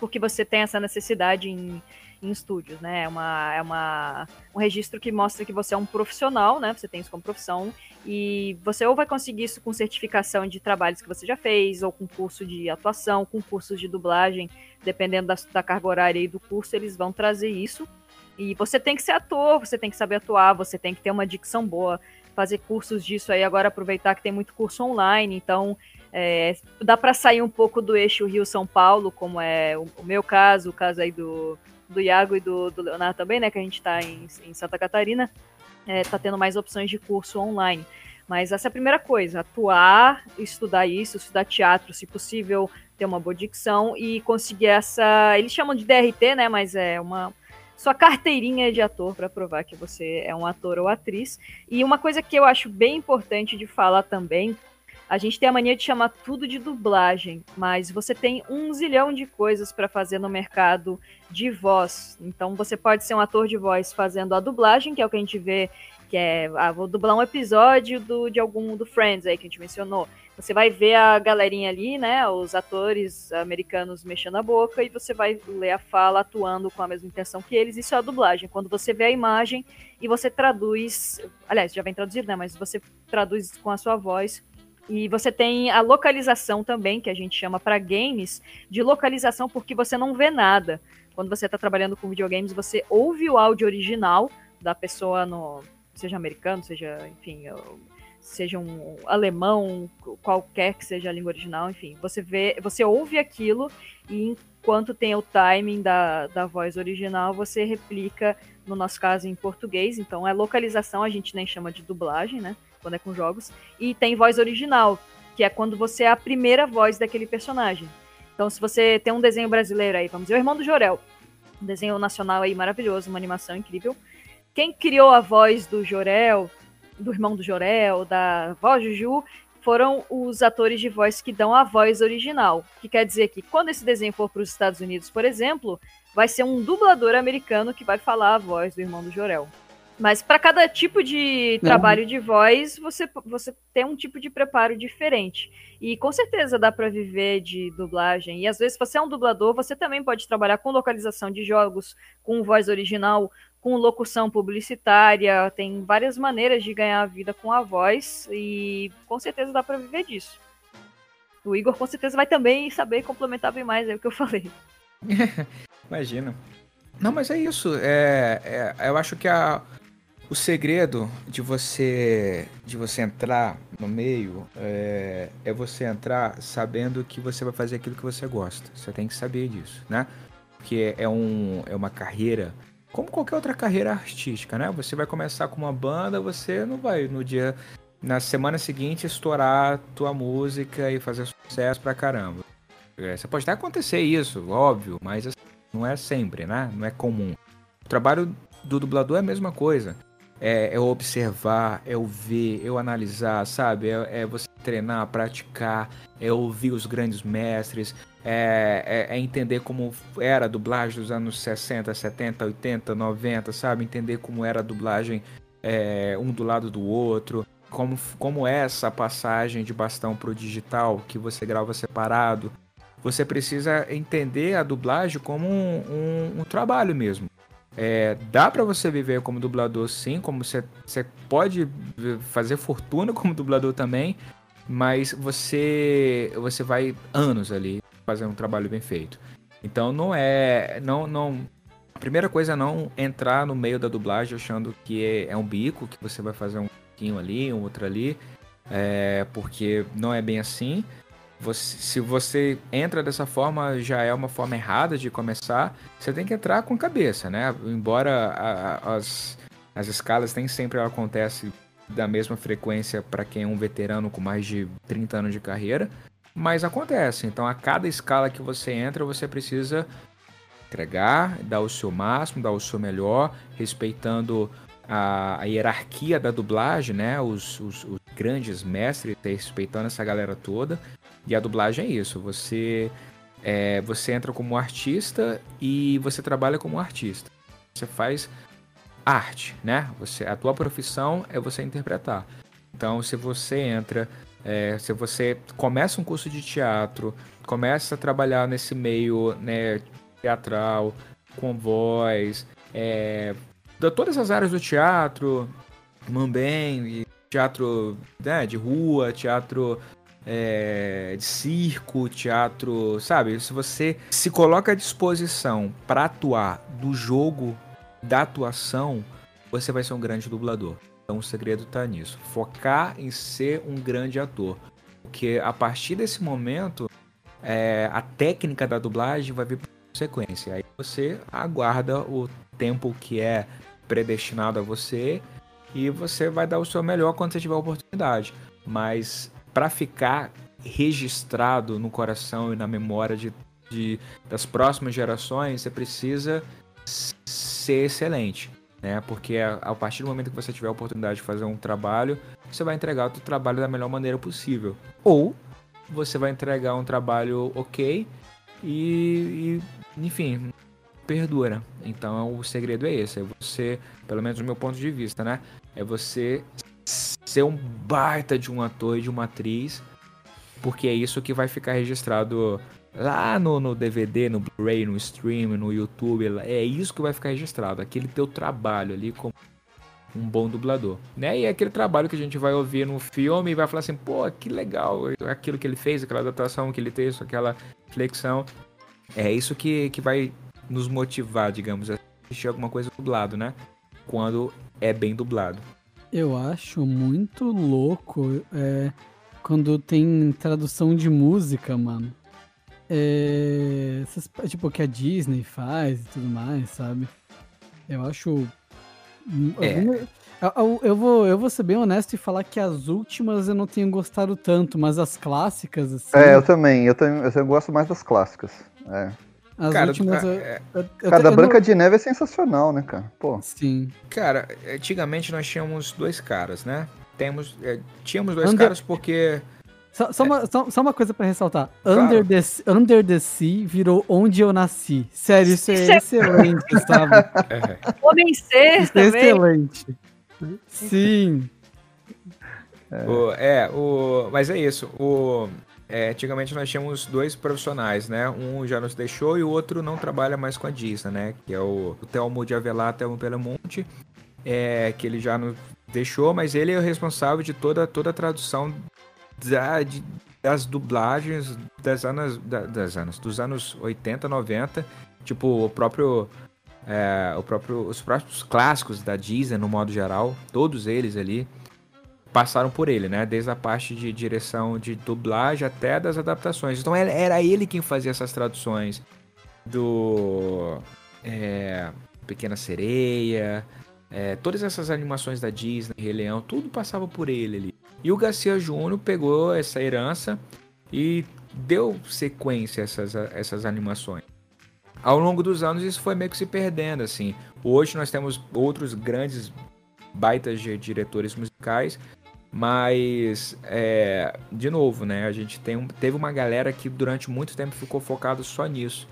porque você tem essa necessidade em em estúdios, né? É, uma, é uma, um registro que mostra que você é um profissional, né? Você tem isso como profissão e você ou vai conseguir isso com certificação de trabalhos que você já fez, ou com curso de atuação, com cursos de dublagem, dependendo da, da carga horária e do curso, eles vão trazer isso. E você tem que ser ator, você tem que saber atuar, você tem que ter uma dicção boa, fazer cursos disso aí. Agora aproveitar que tem muito curso online, então é, dá para sair um pouco do eixo Rio-São Paulo, como é o, o meu caso, o caso aí do, do Iago e do, do Leonardo também, né? Que a gente está em, em, Santa Catarina, está é, tendo mais opções de curso online. Mas essa é a primeira coisa, atuar, estudar isso, estudar teatro, se possível, ter uma boa dicção e conseguir essa. Eles chamam de DRT, né? Mas é uma. Sua carteirinha de ator para provar que você é um ator ou atriz. E uma coisa que eu acho bem importante de falar também a gente tem a mania de chamar tudo de dublagem, mas você tem um zilhão de coisas para fazer no mercado de voz. Então você pode ser um ator de voz fazendo a dublagem, que é o que a gente vê, que é, ah, vou dublar um episódio do, de algum do Friends aí que a gente mencionou. Você vai ver a galerinha ali, né, os atores americanos mexendo a boca e você vai ler a fala atuando com a mesma intenção que eles. Isso é a dublagem. Quando você vê a imagem e você traduz, aliás, já vem traduzido, né, mas você traduz com a sua voz e você tem a localização também, que a gente chama para games, de localização porque você não vê nada. Quando você está trabalhando com videogames, você ouve o áudio original da pessoa no seja americano, seja, enfim, seja um alemão, qualquer que seja a língua original, enfim, você vê, você ouve aquilo e enquanto tem o timing da, da voz original, você replica, no nosso caso, em português. Então, é localização, a gente nem chama de dublagem, né? Quando é com jogos, e tem voz original, que é quando você é a primeira voz daquele personagem. Então, se você tem um desenho brasileiro aí, vamos dizer, o Irmão do Jorel, um desenho nacional aí maravilhoso, uma animação incrível. Quem criou a voz do Jorel, do Irmão do Jorel, da voz Juju, foram os atores de voz que dão a voz original. Que quer dizer que quando esse desenho for para os Estados Unidos, por exemplo, vai ser um dublador americano que vai falar a voz do Irmão do Jorel. Mas para cada tipo de trabalho de voz, você, você tem um tipo de preparo diferente. E com certeza dá para viver de dublagem. E às vezes, se você é um dublador, você também pode trabalhar com localização de jogos, com voz original, com locução publicitária. Tem várias maneiras de ganhar a vida com a voz. E com certeza dá para viver disso. O Igor com certeza vai também saber complementar bem mais aí o que eu falei. Imagina. Não, mas é isso. É, é, eu acho que a, o segredo de você de você entrar no meio é, é, você entrar sabendo que você vai fazer aquilo que você gosta. Você tem que saber disso, né? Porque é, um, é uma carreira como qualquer outra carreira artística, né? Você vai começar com uma banda, você não vai no dia na semana seguinte estourar tua música e fazer sucesso pra caramba. É, você pode até acontecer isso, óbvio, mas assim, não é sempre, né? Não é comum. O trabalho do dublador é a mesma coisa é, é observar, é o ver, é analisar, sabe? É, é, você treinar, praticar, é ouvir os grandes mestres, é, é, é, entender como era a dublagem dos anos 60, 70, 80, 90, sabe? Entender como era a dublagem é, um do lado do outro, como, como é essa passagem de bastão pro digital, que você grava separado. Você precisa entender a dublagem como um, um, um trabalho mesmo. É, dá para você viver como dublador sim, como você, pode fazer fortuna como dublador também, mas você você vai anos ali fazendo um trabalho bem feito. Então não é não não a primeira coisa é não entrar no meio da dublagem achando que é, é um bico, que você vai fazer um pouquinho ali, um outro ali, é, porque não é bem assim. Você, se você entra dessa forma, já é uma forma errada de começar. Você tem que entrar com cabeça, né? Embora a, a, as, as escalas nem sempre acontecem da mesma frequência para quem é um veterano com mais de 30 anos de carreira. mas acontece. Então, a cada escala que você entra, você precisa entregar, dar o seu máximo, dar o seu melhor, respeitando a, a hierarquia da dublagem, né? Os, os, os, grandes mestres, respeitando essa galera toda. E a dublagem é isso. Você é, você entra como artista e você trabalha como artista. Você faz arte, né? Você, a tua profissão é você interpretar. Então, se você entra, é, se você começa um curso de teatro, começa a trabalhar nesse meio né, teatral, com voz, é, de todas as áreas do teatro, também, teatro né, de rua, teatro é, de circo, teatro, sabe? Se você se coloca à disposição para atuar do jogo da atuação, você vai ser um grande dublador. Então o segredo está nisso, focar em ser um grande ator, porque a partir desse momento é, a técnica da dublagem vai vir por sequência. Aí você aguarda o tempo que é predestinado a você e você vai dar o seu melhor quando você tiver a oportunidade. Mas para ficar registrado no coração e na memória de, de, das próximas gerações, você precisa ser excelente, né? Porque a, a, partir do momento que você tiver a oportunidade de fazer um trabalho, você vai entregar o seu trabalho da melhor maneira possível. Ou você vai entregar um trabalho ok e, e enfim, perdura. Então o segredo é esse, é você, pelo menos do meu ponto de vista, né? É você ser um baita de um ator e de uma atriz, porque é isso que vai ficar registrado lá no, no DVD, no Blu-ray, no stream, no YouTube. É isso que vai ficar registrado, aquele teu trabalho ali como um bom dublador, né? E é aquele trabalho que a gente vai ouvir no filme e vai falar assim, pô, que legal, aquilo que ele fez, aquela adaptação que ele fez, aquela flexão. É isso que, que vai nos motivar, digamos, a assistir alguma coisa dublado, né? Quando é bem dublado. Eu acho muito louco é, quando tem tradução de música, mano. É, essas, tipo, que a Disney faz e tudo mais, sabe? Eu acho. É. Eu, eu, vou, eu vou ser bem honesto e falar que as últimas eu não tenho gostado tanto, mas as clássicas, assim. É, eu também. Eu, tenho, eu gosto mais das clássicas. É. As cara, últimas. Eu, é... eu, eu, cara, a Branca não... de Neve é sensacional, né, cara? Pô. Sim. Cara, antigamente nós tínhamos dois caras, né? Temos, é, tínhamos dois Under... caras porque. Só, só, é. uma, só, só, uma coisa pra ressaltar. Claro. Under, the, Under the Sea virou Onde Eu Nasci. Sério, isso é excelente, sabe? É. Homem Ser isso é excelente. Sim. É. O, é, o, mas é isso. O, é, antigamente nós tínhamos dois profissionais, né? Um já nos deixou e o outro não trabalha mais com a Disney, né? Que é o, o Telmo de Avelar, Telmo Pelemonte, é, que ele já nos deixou, mas ele é o responsável de toda, toda a tradução da, de, das dublagens das anos, da, das anos, dos anos 80, 90, tipo o próprio, é, o próprio, os próprios clássicos da Disney no modo geral, todos eles ali passaram por ele, né? Desde a parte de direção de dublagem até das adaptações. Então era ele quem fazia essas traduções do é, Pequena Sereia, é, todas essas animações da Disney, Rei Leão, tudo passava por ele ali. E o Garcia Júnior pegou essa herança e deu sequência a essas, a essas animações. Ao longo dos anos isso foi meio que se perdendo, assim. Hoje nós temos outros grandes baitas de diretores musicais mas, é, de novo, né? A gente tem um, teve uma galera que durante muito tempo ficou focado só nisso.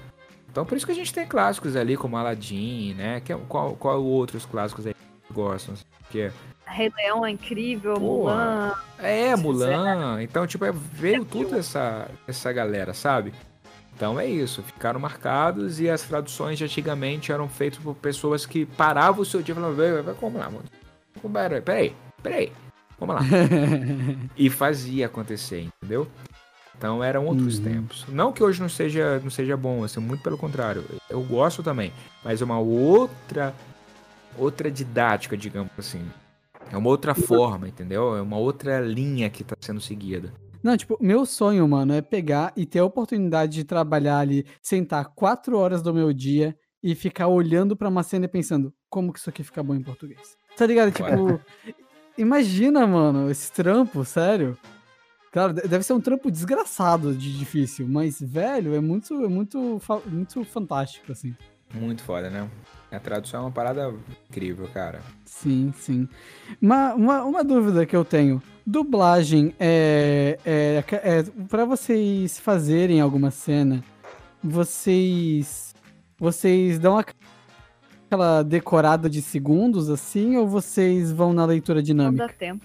Então, por isso que a gente tem clássicos ali, como Aladdin, né? Que, é, qual, qual outros clássicos aí que gostam? Que é... Rei Leão é incrível, Pô, Mulan. É, Mulan. Então, tipo, é, veio tudo essa, essa galera, sabe? Então é isso, ficaram marcados e as traduções de antigamente eram feitas por pessoas que paravam o seu dia e falavam, como lá, mano? Peraí, peraí. Vamos lá. e fazia acontecer, entendeu? Então eram outros uhum. tempos. Não que hoje não seja, não seja bom, assim, muito pelo contrário. Eu gosto também, mas é uma outra outra didática, digamos assim. É uma outra forma, entendeu? É uma outra linha que está sendo seguida. Não, tipo, meu sonho, mano, é pegar e ter a oportunidade de trabalhar ali, sentar quatro horas do meu dia e ficar olhando para uma cena e pensando, como que isso aqui fica bom em português? Tá ligado? Tipo, Imagina, mano, esse trampo, sério. Claro, deve ser um trampo desgraçado de difícil, mas, velho, é muito, é muito, muito fantástico, assim. Muito foda, né? A tradução é uma parada incrível, cara. Sim, sim. Uma, uma, uma dúvida que eu tenho. Dublagem é, é, é para vocês fazerem alguma cena, vocês vocês dão aquela decorada de segundos assim ou vocês vão na leitura dinâmica? Não dá tempo.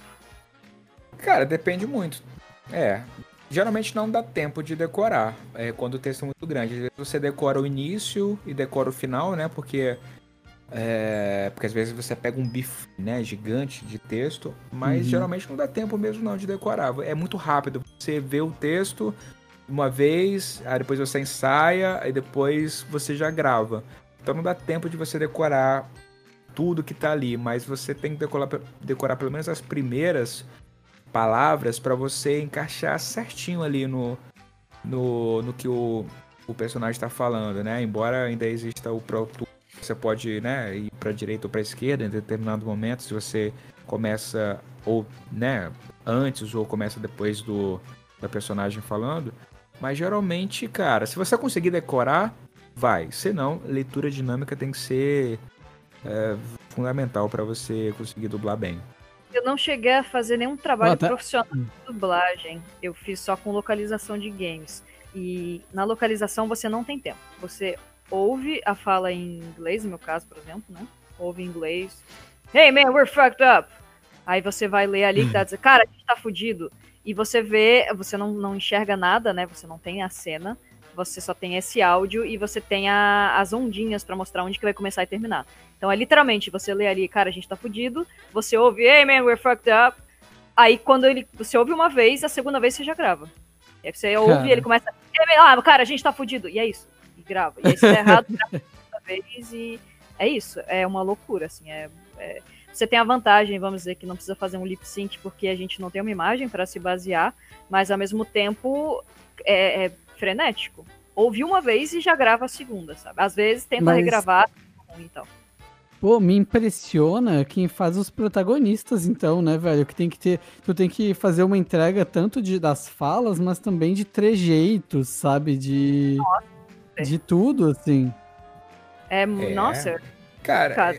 Cara, depende muito. É, geralmente não dá tempo de decorar é, quando o texto é muito grande. Às vezes você decora o início e decora o final, né? Porque é, porque às vezes você pega um bife né, gigante de texto, mas uhum. geralmente não dá tempo mesmo não de decorar. É muito rápido. Você vê o texto uma vez, aí depois você ensaia, aí depois você já grava. Então não dá tempo de você decorar tudo que tá ali, mas você tem que decorar, decorar pelo menos as primeiras palavras para você encaixar certinho ali no, no, no que o, o personagem está falando, né? Embora ainda exista o próprio você pode né, ir para direita ou para esquerda em determinado momento, se você começa ou né, antes ou começa depois do da personagem falando. Mas geralmente, cara, se você conseguir decorar, vai. Se não, leitura dinâmica tem que ser é, fundamental para você conseguir dublar bem. Eu não cheguei a fazer nenhum trabalho ah, tá. profissional de dublagem. Eu fiz só com localização de games. E na localização você não tem tempo. Você ouve a fala em inglês, no meu caso, por exemplo, né? Ouve em inglês. Hey man, we're fucked up. Aí você vai ler ali que tá dizendo, cara, a gente tá fudido. E você vê, você não, não enxerga nada, né? Você não tem a cena, você só tem esse áudio e você tem a, as ondinhas para mostrar onde que vai começar e terminar. Então é literalmente, você lê ali, cara, a gente tá fudido, você ouve, hey man, we're fucked up. Aí quando ele, você ouve uma vez, a segunda vez você já grava. E aí você ouve e ele começa, hey, man, ah, cara, a gente tá fudido. E é isso. E grava. E aí se tá errado, grava segunda vez e é isso. É uma loucura, assim. É, é, você tem a vantagem, vamos dizer, que não precisa fazer um lip sync porque a gente não tem uma imagem para se basear, mas ao mesmo tempo é, é frenético. Ouvi uma vez e já grava a segunda, sabe? Às vezes tenta mas... regravar, então. Pô, me impressiona quem faz os protagonistas, então, né, velho? Que tem que ter. Tu tem que fazer uma entrega tanto de, das falas, mas também de trejeitos, sabe? De. Nossa. De tudo, assim. É, é. nossa. Cara, cara.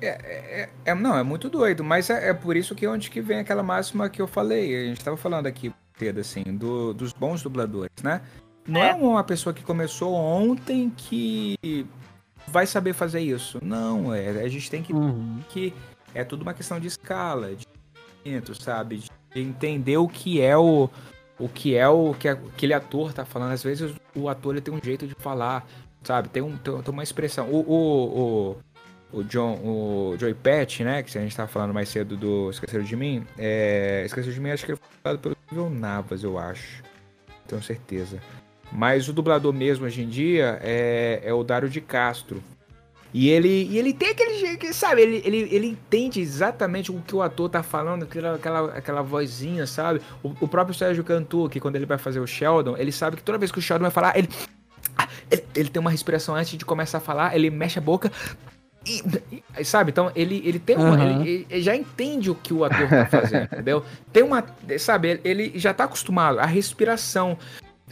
É, é, é, é, não, é muito doido, mas é, é, por isso que onde que vem aquela máxima que eu falei, a gente tava falando aqui, cedo, assim, do, dos bons dubladores, né? Não é. é uma pessoa que começou ontem que vai saber fazer isso. Não, é, a gente tem que. Uhum. que é tudo uma questão de escala, de sabe? De entender o que é o. O que é o que aquele ator tá falando. Às vezes o ator ele tem um jeito de falar, sabe? Tem, um, tem, uma expressão. O, o, o, o John, o Joey Patch, né? Que a gente tava falando mais cedo do Esqueceram de Mim. É, Esqueceram de Mim, acho que ele foi falado pelo Navas, eu acho. Tenho certeza. Mas o dublador mesmo hoje em dia é, é o Dário de Castro. E ele, e ele tem aquele jeito, sabe? Ele, ele, ele entende exatamente o que o ator tá falando, aquela, aquela, aquela vozinha, sabe? O, o próprio Sérgio Cantu, que quando ele vai fazer o Sheldon, ele sabe que toda vez que o Sheldon vai falar, ele, ele, ele tem uma respiração antes de começar a falar, ele mexe a boca, e, e, sabe, então ele, ele tem uma. Uhum. Ele, ele, já entende o que o ator tá fazendo, entendeu? Tem uma. Sabe, ele já tá acostumado. A respiração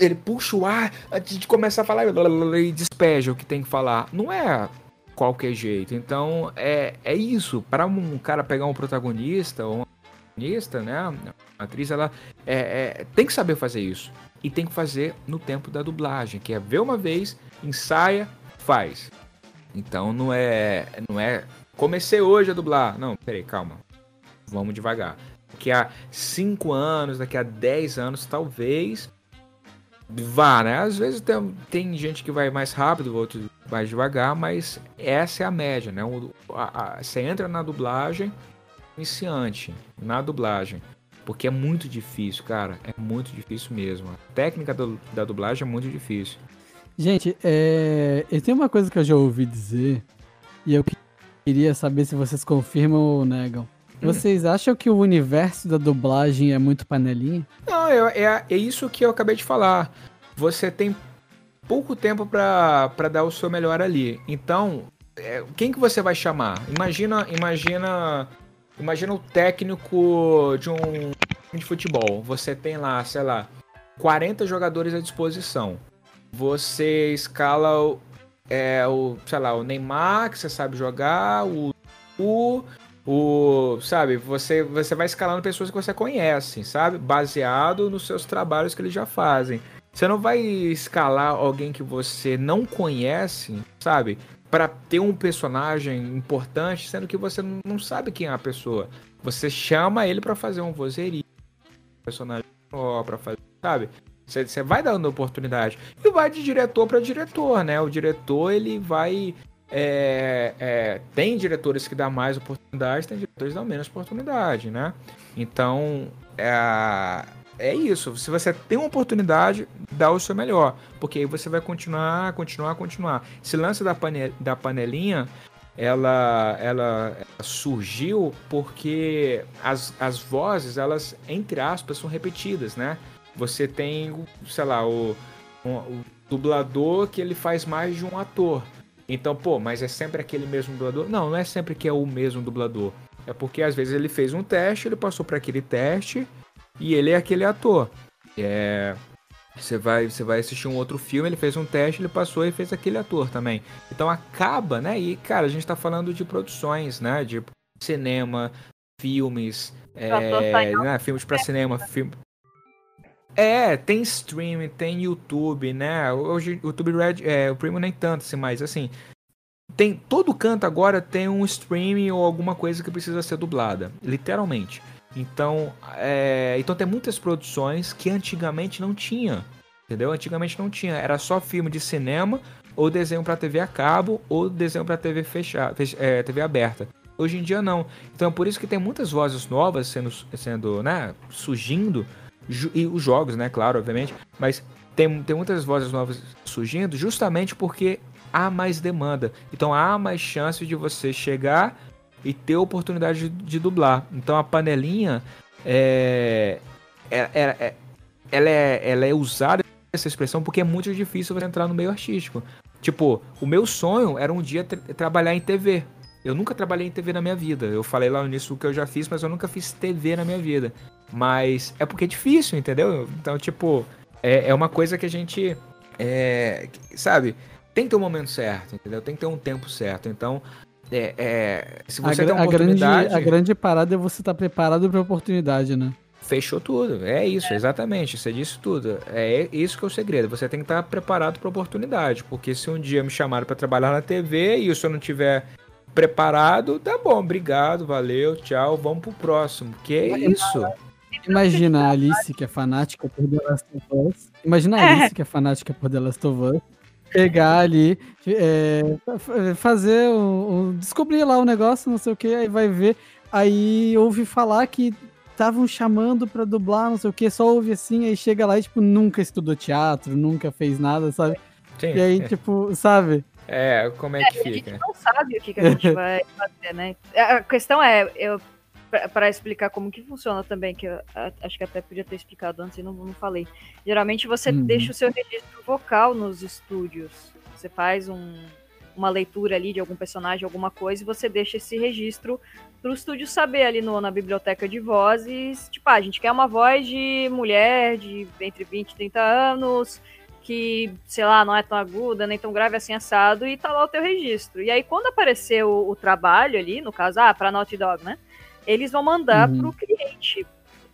ele puxa o ar antes de começar a falar e despeja o que tem que falar. Não é qualquer jeito. Então é, é isso. Para um cara pegar um protagonista ou uma protagonista, né? Atriz, ela é, é, tem que saber fazer isso. E tem que fazer no tempo da dublagem, que é ver uma vez, ensaia, faz. Então não é. Não é. Comecei hoje a dublar. Não, peraí, calma. Vamos devagar. Daqui a 5 anos, daqui a 10 anos, talvez vá, né? Às vezes tem, tem gente que vai mais rápido, outros mais devagar, mas essa é a média, né? O, a, a, você entra na dublagem iniciante, na dublagem, porque é muito difícil, cara, é muito difícil mesmo. A técnica do, da dublagem é muito difícil. Gente, é, eu tenho uma coisa que eu já ouvi dizer e eu queria saber se vocês confirmam ou negam. Hum. Vocês acham que o universo da dublagem é muito panelinha? Não, é, é, isso que eu acabei de falar. Você tem pouco tempo para dar o seu melhor ali. Então, é, quem que você vai chamar? Imagina, imagina, imagina o técnico de um de futebol, você tem lá, sei lá, 40 jogadores à disposição. Você escala o, é, o sei lá, o Neymar, que você sabe jogar, o, o, o sabe, você, você vai escalando pessoas que você conhece, sabe? Baseado nos seus trabalhos que eles já fazem. Você não vai escalar alguém que você não conhece, sabe? Para ter um personagem importante, sendo que você não sabe quem é a pessoa. Você chama ele para fazer um vozerio, personagem para fazer, sabe? Você, você vai dando oportunidade. E vai de diretor para diretor, né? O diretor, ele vai. É, é, tem diretores que dão mais oportunidades, tem diretores que dão menos oportunidade, né? Então, é, é isso. Se você tem uma oportunidade, dá o seu melhor. Porque aí você vai continuar, continuar, continuar. Esse lance da, pane, da panelinha, ela, ela, surgiu porque as, as vozes, elas, entre aspas, são repetidas, né? Você tem, sei lá, o, um, o dublador que ele faz mais de um ator. Então, pô, mas é sempre aquele mesmo dublador? Não, não é sempre que é o mesmo dublador. É porque às vezes ele fez um teste, ele passou para aquele teste e ele é aquele ator. É, você vai, você vai assistir um outro filme, ele fez um teste, ele passou e fez aquele ator também. Então acaba, né? E, cara, a gente tá falando de produções, né? De cinema, filmes, é, né? filmes para cinema, filme. É, tem streaming, tem YouTube, né? Hoje o YouTube Red, é, o Primo nem tanto, assim, mas assim, tem todo canto agora tem um streaming ou alguma coisa que precisa ser dublada, literalmente. Então, é, então tem muitas produções que antigamente não tinha, entendeu? Antigamente não tinha, era só filme de cinema ou desenho para TV a cabo ou desenho para TV fechada, é, TV aberta. Hoje em dia não. Então é por isso que tem muitas vozes novas sendo, sendo, né, surgindo e os jogos, né, claro, obviamente, mas tem, tem muitas vozes novas surgindo justamente porque há mais demanda. Então há mais chance de você chegar e ter oportunidade de, de dublar. Então a panelinha é, é, é, é, ela é, ela é usada essa expressão porque é muito difícil você entrar no meio artístico. Tipo, o meu sonho era um dia tra trabalhar em TV. Eu nunca trabalhei em TV na minha vida. Eu falei lá no início o que eu já fiz, mas eu nunca fiz TV na minha vida. Mas é porque é difícil, entendeu? Então, tipo, é, é uma coisa que a gente. É, sabe? Tem que ter um momento certo, entendeu? Tem que ter um tempo certo. Então, é, é, se você a, tem uma oportunidade... A grande, a grande parada é você estar tá preparado para a oportunidade, né? Fechou tudo. É isso, exatamente. Você disse tudo. É isso que é o segredo. Você tem que estar tá preparado para a oportunidade. Porque se um dia me chamaram para trabalhar na TV e se eu não tiver preparado, tá bom, obrigado, valeu, tchau, vamos pro próximo. Que é isso. Imagina a Alice, que é fanática por The Last of Us. Imagina a Alice, que é fanática por The Last of Us pegar ali, é, fazer o, o, descobrir lá o negócio, não sei o que, aí vai ver, aí ouve falar que estavam chamando para dublar, não sei o que, só ouve assim, aí chega lá e tipo nunca estudou teatro, nunca fez nada, sabe? Sim. E aí tipo, sabe? É, como é que é, fica? A gente não sabe o que, que a gente vai fazer, né? A questão é, eu para explicar como que funciona também, que eu acho que até podia ter explicado antes e não, não falei. Geralmente você uhum. deixa o seu registro vocal nos estúdios. Você faz um, uma leitura ali de algum personagem, alguma coisa, e você deixa esse registro para o estúdio saber ali no, na biblioteca de vozes. Tipo, ah, a gente quer uma voz de mulher de entre 20 e 30 anos, que, sei lá, não é tão aguda, nem tão grave assim assado, e tá lá o teu registro. E aí, quando aparecer o, o trabalho ali, no caso, ah, pra Naughty Dog, né? eles vão mandar uhum. para o cliente.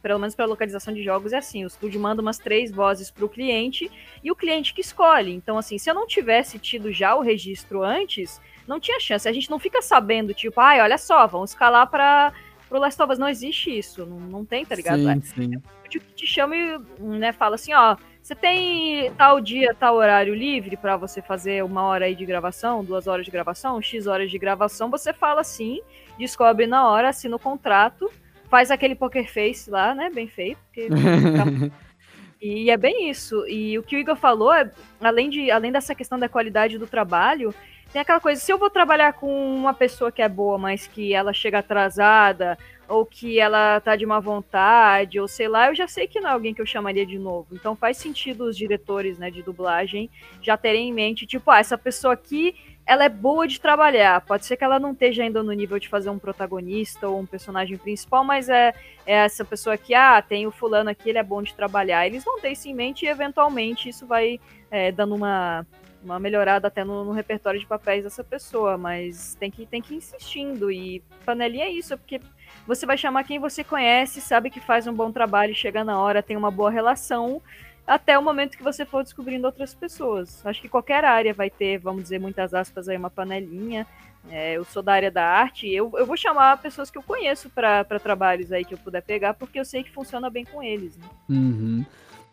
Pelo menos para localização de jogos é assim, o estúdio manda umas três vozes para o cliente e o cliente que escolhe. Então, assim, se eu não tivesse tido já o registro antes, não tinha chance. A gente não fica sabendo, tipo, ai, olha só, vamos escalar para o Last of Us. Não existe isso, não, não tem, tá ligado? Sim, é, sim. É, que te chama e né, fala assim, ó, você tem tal dia, tal horário livre para você fazer uma hora aí de gravação, duas horas de gravação, X horas de gravação, você fala assim descobre na hora, assina o contrato, faz aquele poker face lá, né? Bem feito. Porque... e é bem isso. E o que o Igor falou, é, além, de, além dessa questão da qualidade do trabalho, tem aquela coisa, se eu vou trabalhar com uma pessoa que é boa, mas que ela chega atrasada, ou que ela tá de má vontade, ou sei lá, eu já sei que não é alguém que eu chamaria de novo. Então faz sentido os diretores, né, de dublagem já terem em mente, tipo, ah, essa pessoa aqui ela é boa de trabalhar. Pode ser que ela não esteja ainda no nível de fazer um protagonista ou um personagem principal, mas é, é essa pessoa que, ah, tem o fulano aqui, ele é bom de trabalhar. Eles vão ter isso em mente e, eventualmente, isso vai é, dando uma, uma melhorada até no, no, repertório de papéis dessa pessoa, mas tem que, tem que ir insistindo. E panelinha é isso, porque você vai chamar quem você conhece, sabe que faz um bom trabalho, chega na hora, tem uma boa relação até o momento que você for descobrindo outras pessoas. Acho que qualquer área vai ter, vamos dizer, muitas aspas aí, uma panelinha. É, eu sou da área da arte, eu, eu vou chamar pessoas que eu conheço para trabalhos aí que eu puder pegar, porque eu sei que funciona bem com eles. Né? Uhum.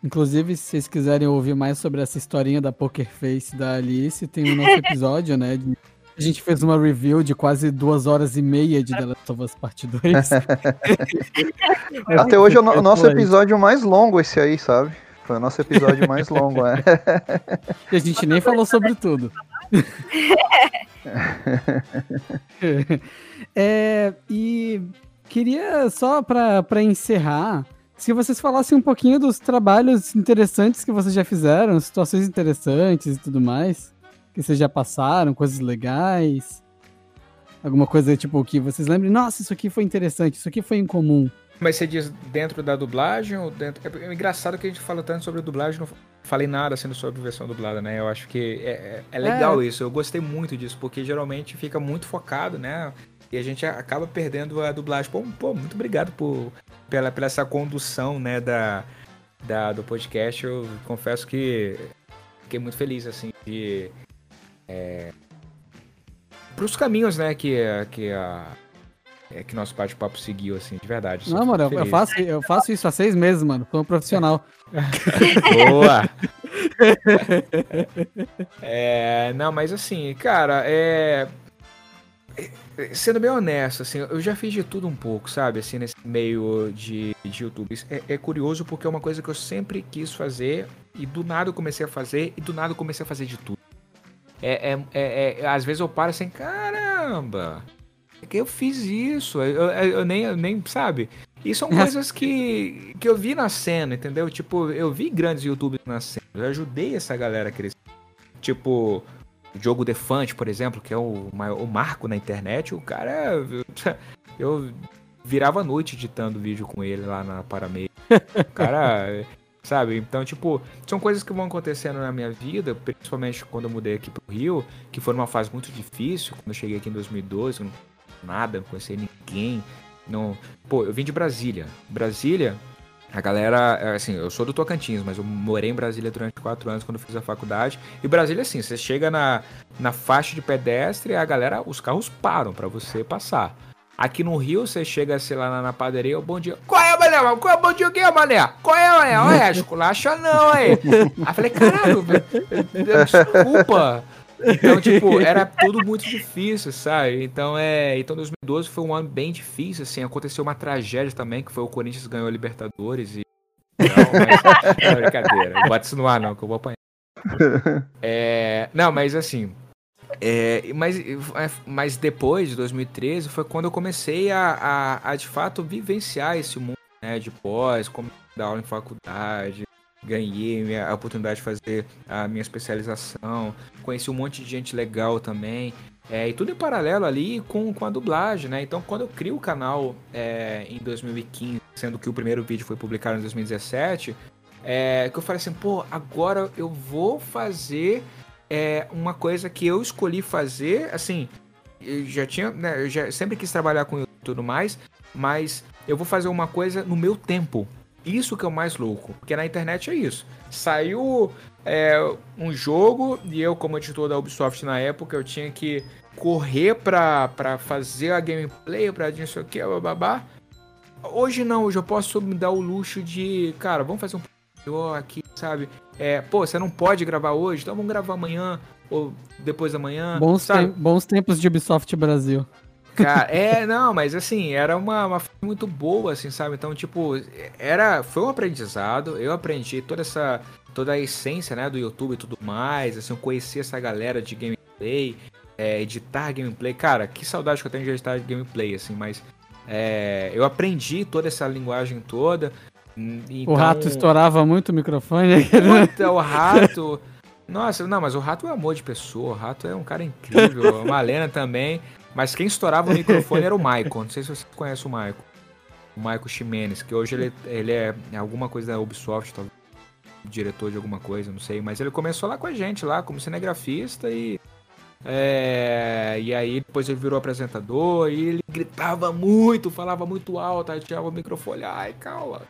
Inclusive, se vocês quiserem ouvir mais sobre essa historinha da Poker Face da Alice, tem o um nosso episódio, né? A gente fez uma review de quase duas horas e meia de The Last of Us Part 2. Até hoje é o nosso episódio mais longo esse aí, sabe? Foi o nosso episódio mais longo, é. E a gente nem falou sobre tudo. é, e queria só para encerrar, se vocês falassem um pouquinho dos trabalhos interessantes que vocês já fizeram, situações interessantes e tudo mais, que vocês já passaram, coisas legais. Alguma coisa tipo que vocês lembrem, nossa, isso aqui foi interessante, isso aqui foi incomum. Mas você diz dentro da dublagem ou dentro. É, é engraçado que a gente fala tanto sobre dublagem, não falei nada sendo sobre versão dublada, né? Eu acho que é, é, é legal é. isso. Eu gostei muito disso, porque geralmente fica muito focado, né? E a gente acaba perdendo a dublagem. Pô, pô muito obrigado por, pela, pela essa condução, né, da, da, do podcast. Eu confesso que fiquei muito feliz, assim, de. É, para os caminhos, né, que, que a é, que nosso bate-papo seguiu, assim, de verdade. Não, mano, eu faço, eu faço isso há seis meses, mano. Sou um profissional. Boa! é, não, mas assim, cara, é. Sendo bem honesto, assim, eu já fiz de tudo um pouco, sabe? Assim, nesse meio de, de YouTube. É, é curioso porque é uma coisa que eu sempre quis fazer e do nada eu comecei a fazer e do nada eu comecei a fazer de tudo. É, é, é, é às vezes eu paro assim, caramba, que eu fiz isso, eu, eu, nem, eu nem, sabe? E são coisas que, que eu vi nascendo, entendeu? Tipo, eu vi grandes youtubers nascendo, eu ajudei essa galera a crescer. Tipo, o Diogo Defante, por exemplo, que é o, o marco na internet, o cara. Eu virava a noite editando vídeo com ele lá na Parameio. O cara. Sabe? Então, tipo, são coisas que vão acontecendo na minha vida, principalmente quando eu mudei aqui pro Rio, que foi uma fase muito difícil, quando eu cheguei aqui em 2012, nada, não conhecia ninguém. Não... Pô, eu vim de Brasília. Brasília, a galera, assim, eu sou do Tocantins, mas eu morei em Brasília durante quatro anos quando fiz a faculdade. E Brasília, assim, você chega na, na faixa de pedestre, a galera, os carros param para você passar. Aqui no Rio, você chega, sei lá, na, padaria, bom dia. Qual é, mané? Qual é, bom dia o quê, mané? Qual é, mané? Olha, esculacha não, aí. Aí falei, caralho, desculpa. Então, tipo, era tudo muito difícil, sabe? Então, é. Então, 2012 foi um ano bem difícil, assim. Aconteceu uma tragédia também, que foi o Corinthians ganhou a Libertadores e. Não, mas... não, brincadeira. Não bate isso no ar, não, que eu vou apanhar. É... Não, mas assim. É... Mas, mas depois de 2013 foi quando eu comecei a, a, a de fato vivenciar esse mundo né, de pós, como dar aula em faculdade, ganhei a oportunidade de fazer a minha especialização, conheci um monte de gente legal também. É, e tudo em paralelo ali com, com a dublagem, né? Então, quando eu crio o canal é, em 2015, sendo que o primeiro vídeo foi publicado em 2017, é, que eu falei assim, pô, agora eu vou fazer é, uma coisa que eu escolhi fazer, assim, eu já tinha, né, eu já sempre quis trabalhar com e tudo mais, mas eu vou fazer uma coisa no meu tempo, isso que é o mais louco, porque na internet é isso. Saiu é, um jogo e eu, como editor da Ubisoft na época, eu tinha que correr pra, pra fazer a gameplay, pra não sei o que, babá. Hoje não, hoje eu posso me dar o luxo de, cara, vamos fazer um aqui, sabe? É, pô, você não pode gravar hoje, então vamos gravar amanhã ou depois da manhã. Bons, te bons tempos de Ubisoft Brasil. Cara, é, não, mas assim, era uma, uma muito boa, assim, sabe? Então, tipo, era, foi um aprendizado, eu aprendi toda essa, toda a essência, né, do YouTube e tudo mais, assim, eu conheci essa galera de gameplay, é, editar gameplay, cara, que saudade que eu tenho de editar gameplay, assim, mas é, eu aprendi toda essa linguagem toda. Então, o rato estourava muito o microfone. Puta, o rato... Nossa, não, mas o Rato é um amor de pessoa, o Rato é um cara incrível, a Malena também. Mas quem estourava o microfone era o Maicon. Não sei se você conhece o Maicon. O Maicon Ximenes, que hoje ele, ele é alguma coisa da Ubisoft, talvez. Diretor de alguma coisa, não sei. Mas ele começou lá com a gente, lá, como cinegrafista e. É, e aí depois ele virou apresentador e ele gritava muito, falava muito alto, aí tirava o microfone, ai, calma.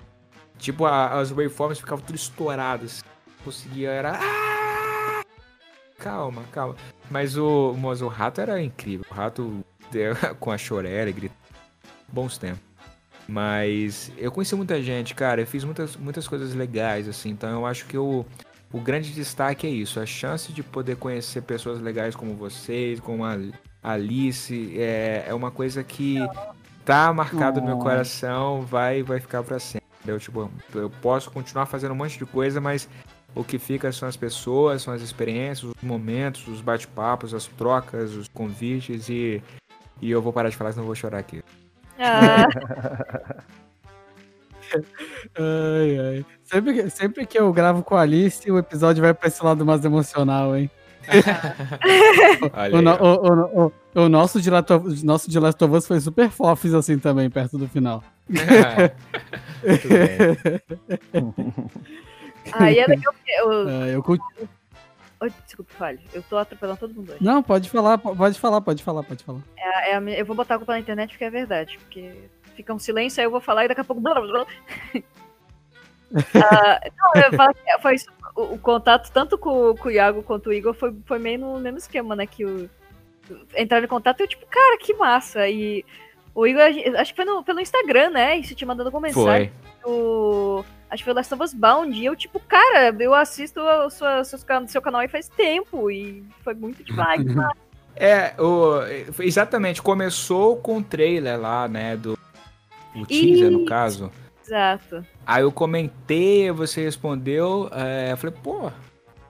Tipo, a, as waveforms ficavam tudo estouradas. Conseguia, era. Ah! Calma, calma. Mas o, mas o rato era incrível. O rato com a chorera e gritando. Bons tempos. Mas eu conheci muita gente, cara. Eu fiz muitas, muitas coisas legais, assim. Então eu acho que o, o grande destaque é isso. A chance de poder conhecer pessoas legais como vocês, como a Alice, é, é uma coisa que tá marcado no meu coração, vai, vai ficar para sempre. Eu, tipo, eu posso continuar fazendo um monte de coisa, mas o que fica são as pessoas, são as experiências, os momentos, os bate-papos, as trocas, os convites e, e eu vou parar de falar, senão eu vou chorar aqui. Ah. ai, ai. Sempre, sempre que eu gravo com a Alice, o episódio vai pra esse lado mais emocional, hein? o, o, o, o, nosso de Last of, nosso de Last of Us foi super fofes assim também, perto do final. Aí é legal que eu. É, eu... Oh, desculpa, fale. Eu tô atropelando todo mundo hoje. Não, pode falar, pode falar, pode falar, pode falar. É, é, eu vou botar a culpa na internet porque é verdade. Porque fica um silêncio, aí eu vou falar e daqui a pouco. Blá, blá, blá. ah, não, eu falo que foi isso, o, o, contato tanto com, com, o Iago quanto o Igor foi, foi meio no mesmo esquema, né? Que o, entrar em contato e eu, tipo, cara, que massa. E o Igor, acho que foi no, pelo Instagram, né? Isso te mandando mensagem. Foi. O, acho que foi Last of Us Bound. E eu, tipo, cara, eu assisto o seu, seu canal aí faz tempo. E foi muito demais. é, o, exatamente. Começou com o trailer lá, né? Do o teaser, no caso. Exato. Aí eu comentei, você respondeu. É, eu falei, pô,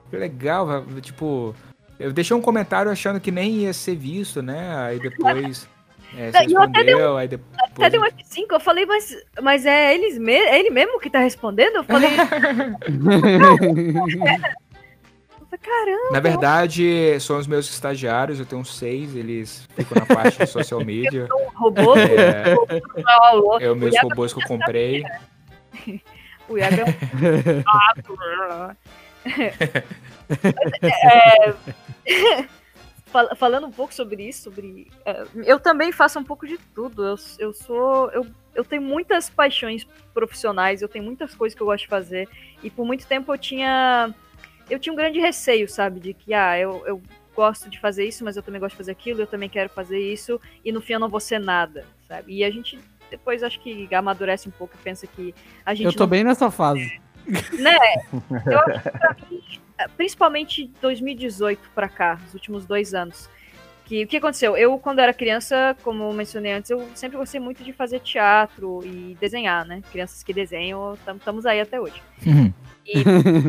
que legal. Tipo, eu deixei um comentário achando que nem ia ser visto, né? Aí depois. É, você respondeu, até deu, aí depois... Até deu F5, eu falei, mas, mas é, eles me é ele mesmo que tá respondendo? Eu falei... Caramba! Na verdade, são os meus estagiários, eu tenho seis, eles ficam na parte de social media. Um robô? É, é os meus robôs que eu comprei. O Iago é... é falando um pouco sobre isso, sobre. É, eu também faço um pouco de tudo. Eu, eu sou. Eu, eu tenho muitas paixões profissionais, eu tenho muitas coisas que eu gosto de fazer. E por muito tempo eu tinha. Eu tinha um grande receio, sabe? De que, ah, eu, eu gosto de fazer isso, mas eu também gosto de fazer aquilo, eu também quero fazer isso, e no fim eu não vou ser nada, sabe? E a gente depois acho que amadurece um pouco e pensa que a gente. Eu tô não... bem nessa fase. Né? Eu acho que pra mim principalmente 2018 para cá, os últimos dois anos. Que, o que aconteceu? Eu, quando era criança, como mencionei antes, eu sempre gostei muito de fazer teatro e desenhar, né? Crianças que desenham, estamos aí até hoje. Uhum. E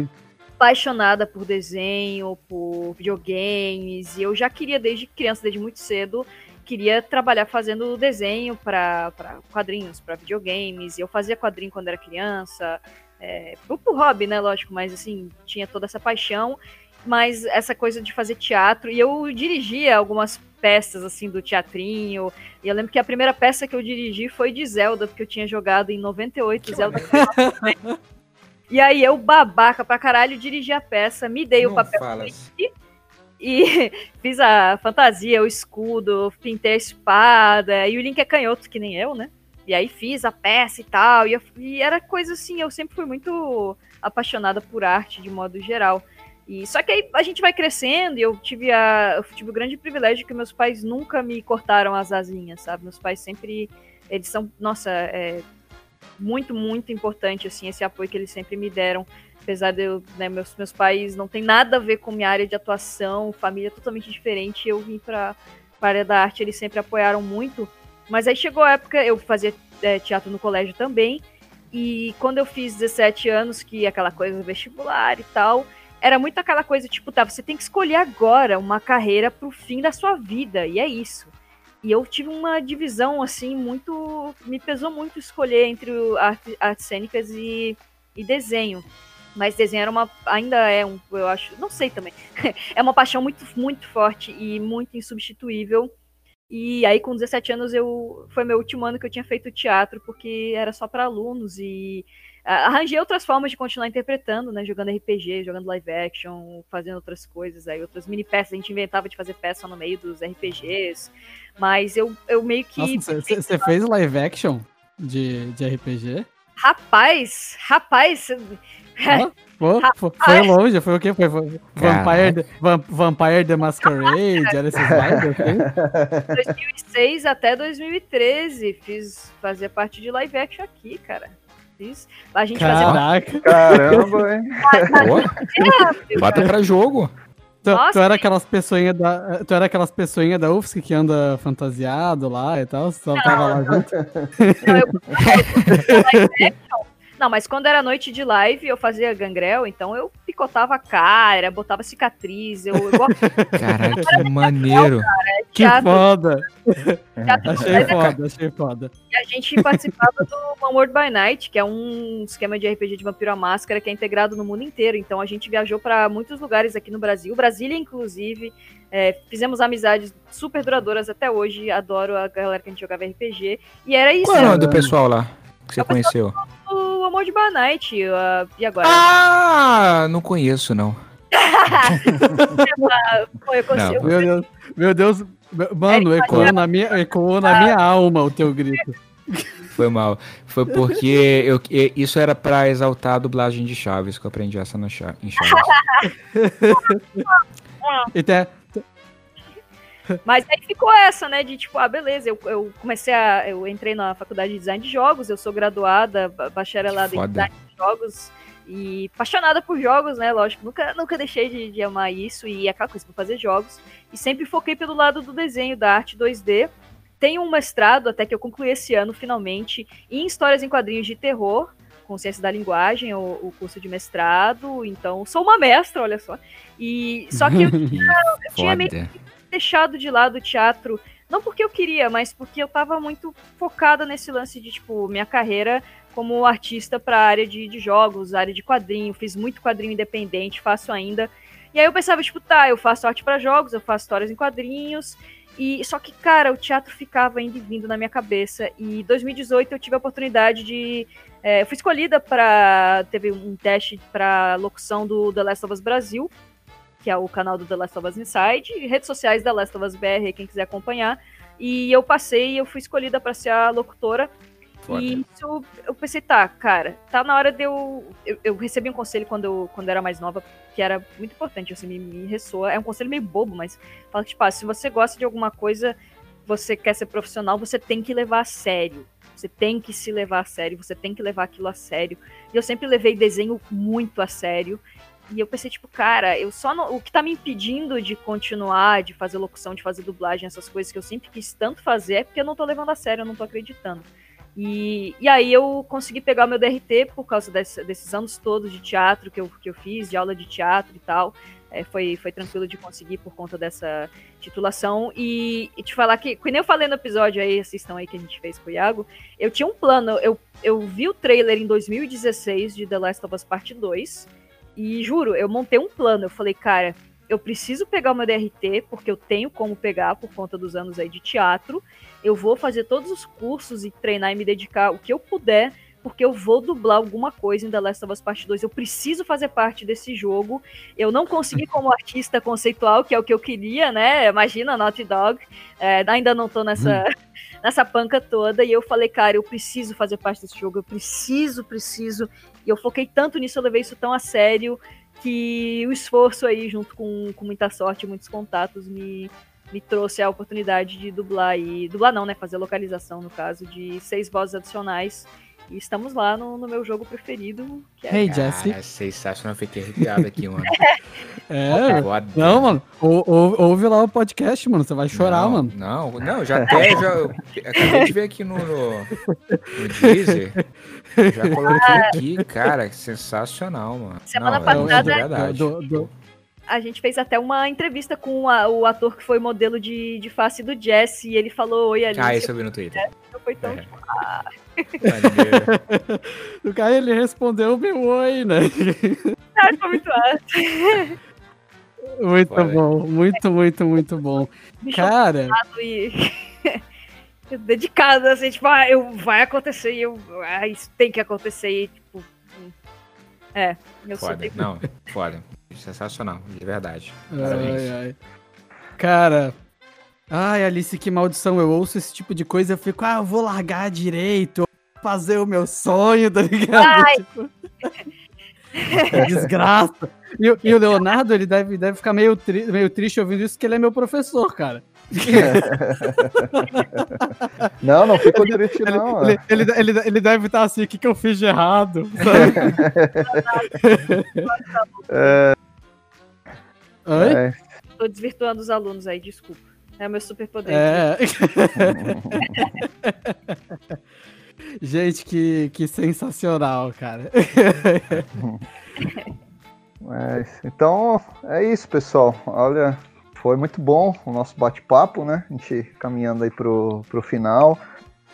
apaixonada por desenho, por videogames, e eu já queria desde criança, desde muito cedo, queria trabalhar fazendo desenho para quadrinhos, para videogames. E eu fazia quadrinho quando era criança, é, pro, pro hobby, né, lógico, mas assim, tinha toda essa paixão, mas essa coisa de fazer teatro, e eu dirigia algumas peças, assim, do teatrinho, e eu lembro que a primeira peça que eu dirigi foi de Zelda, porque eu tinha jogado em 98 que Zelda. e aí eu, babaca pra caralho, dirigi a peça, me dei Não o papel e fiz a fantasia, o escudo, pintei a espada, e o Link é canhoto, que nem eu, né? E aí fiz a peça e tal. E, eu, e, era coisa assim, eu sempre fui muito apaixonada por arte de modo geral. E só que aí a gente vai crescendo e eu tive, a, eu tive o grande privilégio que meus pais nunca me cortaram as asinhas, sabe? Meus pais sempre. Eles são, nossa, é muito, muito importante, assim, esse apoio que eles sempre me deram. Apesar de eu, né, meus, meus pais não tem nada a ver com minha área de atuação, família totalmente diferente, eu vim para a área da arte, eles sempre apoiaram muito. Mas aí chegou a época, eu fazia é, teatro no colégio também, e quando eu fiz 17 anos, que aquela coisa vestibular e tal, era muito aquela coisa, tipo, tá, você tem que escolher agora uma carreira pro fim da sua vida, e é isso. E eu tive uma divisão, assim, muito. Me pesou muito escolher entre artes, cênicas e, e desenho. Mas desenhar uma, ainda é um, eu acho, não sei também. é uma paixão muito, muito forte e muito insubstituível. E aí, com 17 anos, eu foi meu último ano que eu tinha feito teatro, porque era só para alunos e arranjei outras formas de continuar interpretando, né? Jogando RPG, jogando live action, fazendo outras coisas, aí outras mini peças. A gente inventava de fazer peça no meio dos RPGs. Mas eu, eu meio que. Você fez live action de, de RPG? Rapaz, rapaz. Pô, foi longe, foi o quê? Foi, Vampire, the, Vampire the Masquerade, era esses live, assim? 2006 até 2013, fiz, fazia parte de live action aqui, cara. Fiz, a gente Caraca. Fazia... Caramba, hein? Bata pra jogo. Tu, tu, era aquelas pessoinhas da. Tu era aquelas pessoinhas da UFSC que anda fantasiado lá e tal? Só tava lá junto. Não, eu, eu, não, mas quando era noite de live, eu fazia gangrel, então eu picotava a cara, botava cicatriz, eu... eu Caraca, que maneiro. Cara, que foda. Teatro, achei foda, achei foda. E a gente participava do One World by Night, que é um esquema de RPG de Vampiro à Máscara que é integrado no mundo inteiro, então a gente viajou para muitos lugares aqui no Brasil, Brasília inclusive, é, fizemos amizades super duradouras até hoje, adoro a galera que a gente jogava RPG, e era isso. Qual é o nome do pessoal lá que você conheceu? o Amor de Banite. Uh, e agora? Ah, não conheço, não. eu consigo. Meu Deus, meu Deus. Mano, ecoou na, minha, ecoou na minha alma o teu grito. Foi mal. Foi porque eu, isso era pra exaltar a dublagem de Chaves, que eu aprendi essa no, em Chaves. e tem, mas aí ficou essa, né? De tipo, ah, beleza, eu, eu comecei a. Eu entrei na faculdade de design de jogos, eu sou graduada, bacharelada em design de jogos e apaixonada por jogos, né? Lógico, nunca, nunca deixei de, de amar isso e aquela coisa pra fazer jogos. E sempre foquei pelo lado do desenho, da arte 2D. Tenho um mestrado, até que eu concluí esse ano, finalmente, em histórias em quadrinhos de terror, com ciência da linguagem, o, o, curso de mestrado. Então, sou uma mestra, olha só. E só que eu tinha, eu tinha meio deixado de lado o teatro, não porque eu queria, mas porque eu tava muito focada nesse lance de, tipo, minha carreira como artista para a área de, de jogos, área de quadrinho, fiz muito quadrinho independente, faço ainda. E aí eu pensava, tipo, tá, eu faço arte para jogos, eu faço histórias em quadrinhos, e só que, cara, o teatro ficava indo e vindo na minha cabeça. E em 2018 eu tive a oportunidade de. É, eu fui escolhida para. Teve um teste para locução do The Last of Us Brasil que é o canal do The Last of Us Inside, e redes sociais da Last of Us BR, quem quiser acompanhar. E eu passei e eu fui escolhida para ser a locutora. Foda. E isso eu pensei, tá, cara, tá na hora de eu, eu. Eu, recebi um conselho quando eu, quando eu era mais nova, que era muito importante, assim, me, me ressoa. É um conselho meio bobo, mas fala que, tipo, ah, se você gosta de alguma coisa, você quer ser profissional, você tem que levar a sério. Você tem que se levar a sério, você tem que levar aquilo a sério. E eu sempre levei desenho muito a sério. E eu pensei, tipo, cara, eu só não, o que tá me impedindo de continuar, de fazer locução, de fazer dublagem, essas coisas que eu sempre quis tanto fazer, é porque eu não tô levando a sério, eu não tô acreditando. E, e aí eu consegui pegar o meu DRT por causa desse, desses anos todos de teatro que eu, que eu fiz, de aula de teatro e tal. É, foi, foi tranquilo de conseguir por conta dessa titulação. E, e te falar que, como eu falei no episódio aí, assistam aí que a gente fez com o Iago, eu tinha um plano, eu, eu vi o trailer em 2016 de The Last of Us Part 2 e juro, eu montei um plano. Eu falei, cara, eu preciso pegar meu DRT, porque eu tenho como pegar por conta dos anos aí de teatro. Eu vou fazer todos os cursos e treinar e me dedicar o que eu puder, porque eu vou dublar alguma coisa em The Last of Us Part 2. Eu preciso fazer parte desse jogo. Eu não consegui como artista conceitual, que é o que eu queria, né? Imagina, Naughty Dog. É, ainda não tô nessa, hum. nessa panca toda. E eu falei, cara, eu preciso fazer parte desse jogo. Eu preciso, preciso. E eu foquei tanto nisso, eu levei isso tão a sério, que o esforço aí, junto com, com muita sorte, muitos contatos, me, me trouxe a oportunidade de dublar e. Dublar não, né? Fazer localização, no caso, de seis vozes adicionais e estamos lá no, no meu jogo preferido, que é... Hey, Jesse. Ah, sensacional, fiquei arrepiado aqui, mano. é, não, mano, ou, ou, ouve lá o podcast, mano, você vai chorar, não, mano. Não, não, já até, já, acabei de ver aqui no, no, no Deezer, já coloquei aqui, cara, sensacional, mano. Semana não, passada... É, do, do, a gente fez até uma entrevista com a, o ator que foi modelo de, de face do Jesse, e ele falou oi ali. Ah, isso eu vi no Twitter. Não foi tão é. tipo, ah. o cara ele respondeu meu oi, né? Ah, foi muito alto. Muito bom, muito, muito, muito bom. Cara. E... dedicado, assim, tipo, ah, eu, vai acontecer, eu, ah, isso tem que acontecer, e, tipo, é, eu foda. sou Não, foda. Sensacional, de verdade. Ai, ai. Cara, ai, Alice, que maldição. Eu ouço esse tipo de coisa eu fico, ah, eu vou largar direito, fazer o meu sonho, tá ligado? Tipo... Desgraça. E, e, o Leonardo, ele deve, deve ficar meio, tri, meio triste ouvindo isso, porque ele é meu professor, cara. não, não fico triste, não. Ele, ele, ele, ele, deve estar assim, o que, que eu fiz de errado? é... Oi? É. Tô desvirtuando os alunos aí, desculpa. É o meu superpoder. É. Gente, que, que sensacional, cara. Mas, então, é isso, pessoal. Olha, foi muito bom o nosso bate-papo, né? A gente caminhando aí pro, pro final.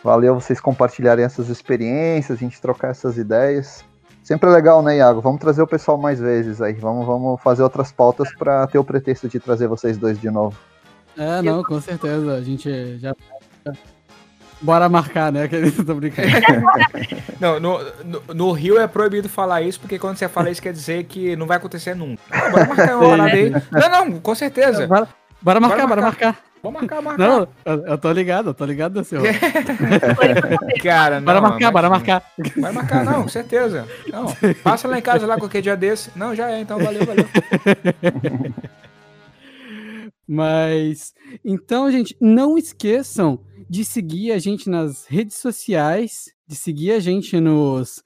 Valeu vocês compartilharem essas experiências, a gente trocar essas ideias. Sempre é legal, né, Iago? Vamos trazer o pessoal mais vezes aí. Vamos, vamos fazer outras pautas para ter o pretexto de trazer vocês dois de novo. É, não, com certeza. A gente já. Bora marcar, né? Tô brincando. não, no, no, no, Rio é proibido falar isso, porque quando você fala isso quer dizer que não vai acontecer nunca. bora marcar uma parada aí. Não, não, com certeza. Bora, bora marcar, bora marcar. Vamos marcar, marcar. Não, eu, eu tô ligado, eu tô ligado, senhor. Cara, não. Bora marcar, bora marcar. Vai marcar, não, certeza. Não, passa lá em casa lá qualquer dia desse. Não, já é, então valeu, valeu. Mas, então, gente, não esqueçam de seguir a gente nas redes sociais, de seguir a gente nos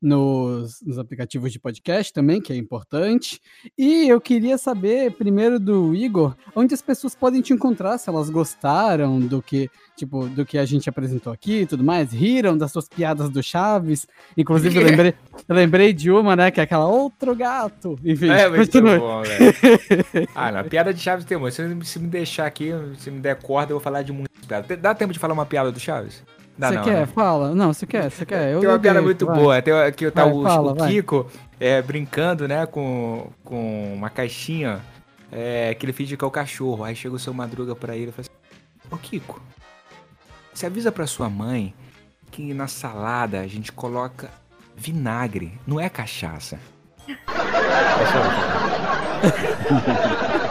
nos, nos, aplicativos de podcast também, que é importante. E eu queria saber primeiro do Igor, onde as pessoas podem te encontrar, se elas gostaram do que, tipo, do que a gente apresentou aqui e tudo mais, riram das suas piadas do Chaves. Inclusive, eu lembrei, eu lembrei de uma, né, que é aquela outro gato. Enfim, é, muito bom, velho. ah, não, a piada de Chaves tem muito. Se, se me deixar aqui, se me der corda, eu vou falar de muitas piadas. Dá tempo de falar uma piada do Chaves? Você quer? Né? Fala. Não, você quer, você quer. Eu tem uma piada muito vai. boa. Tem aqui tá vai, o, fala, o Kiko é, brincando, né, com, com uma caixinha é, que ele finge que é o cachorro. Aí chega o seu Madruga pra ele e fala assim, Ô Kiko, você avisa pra sua mãe que na salada a gente coloca vinagre, não é cachaça.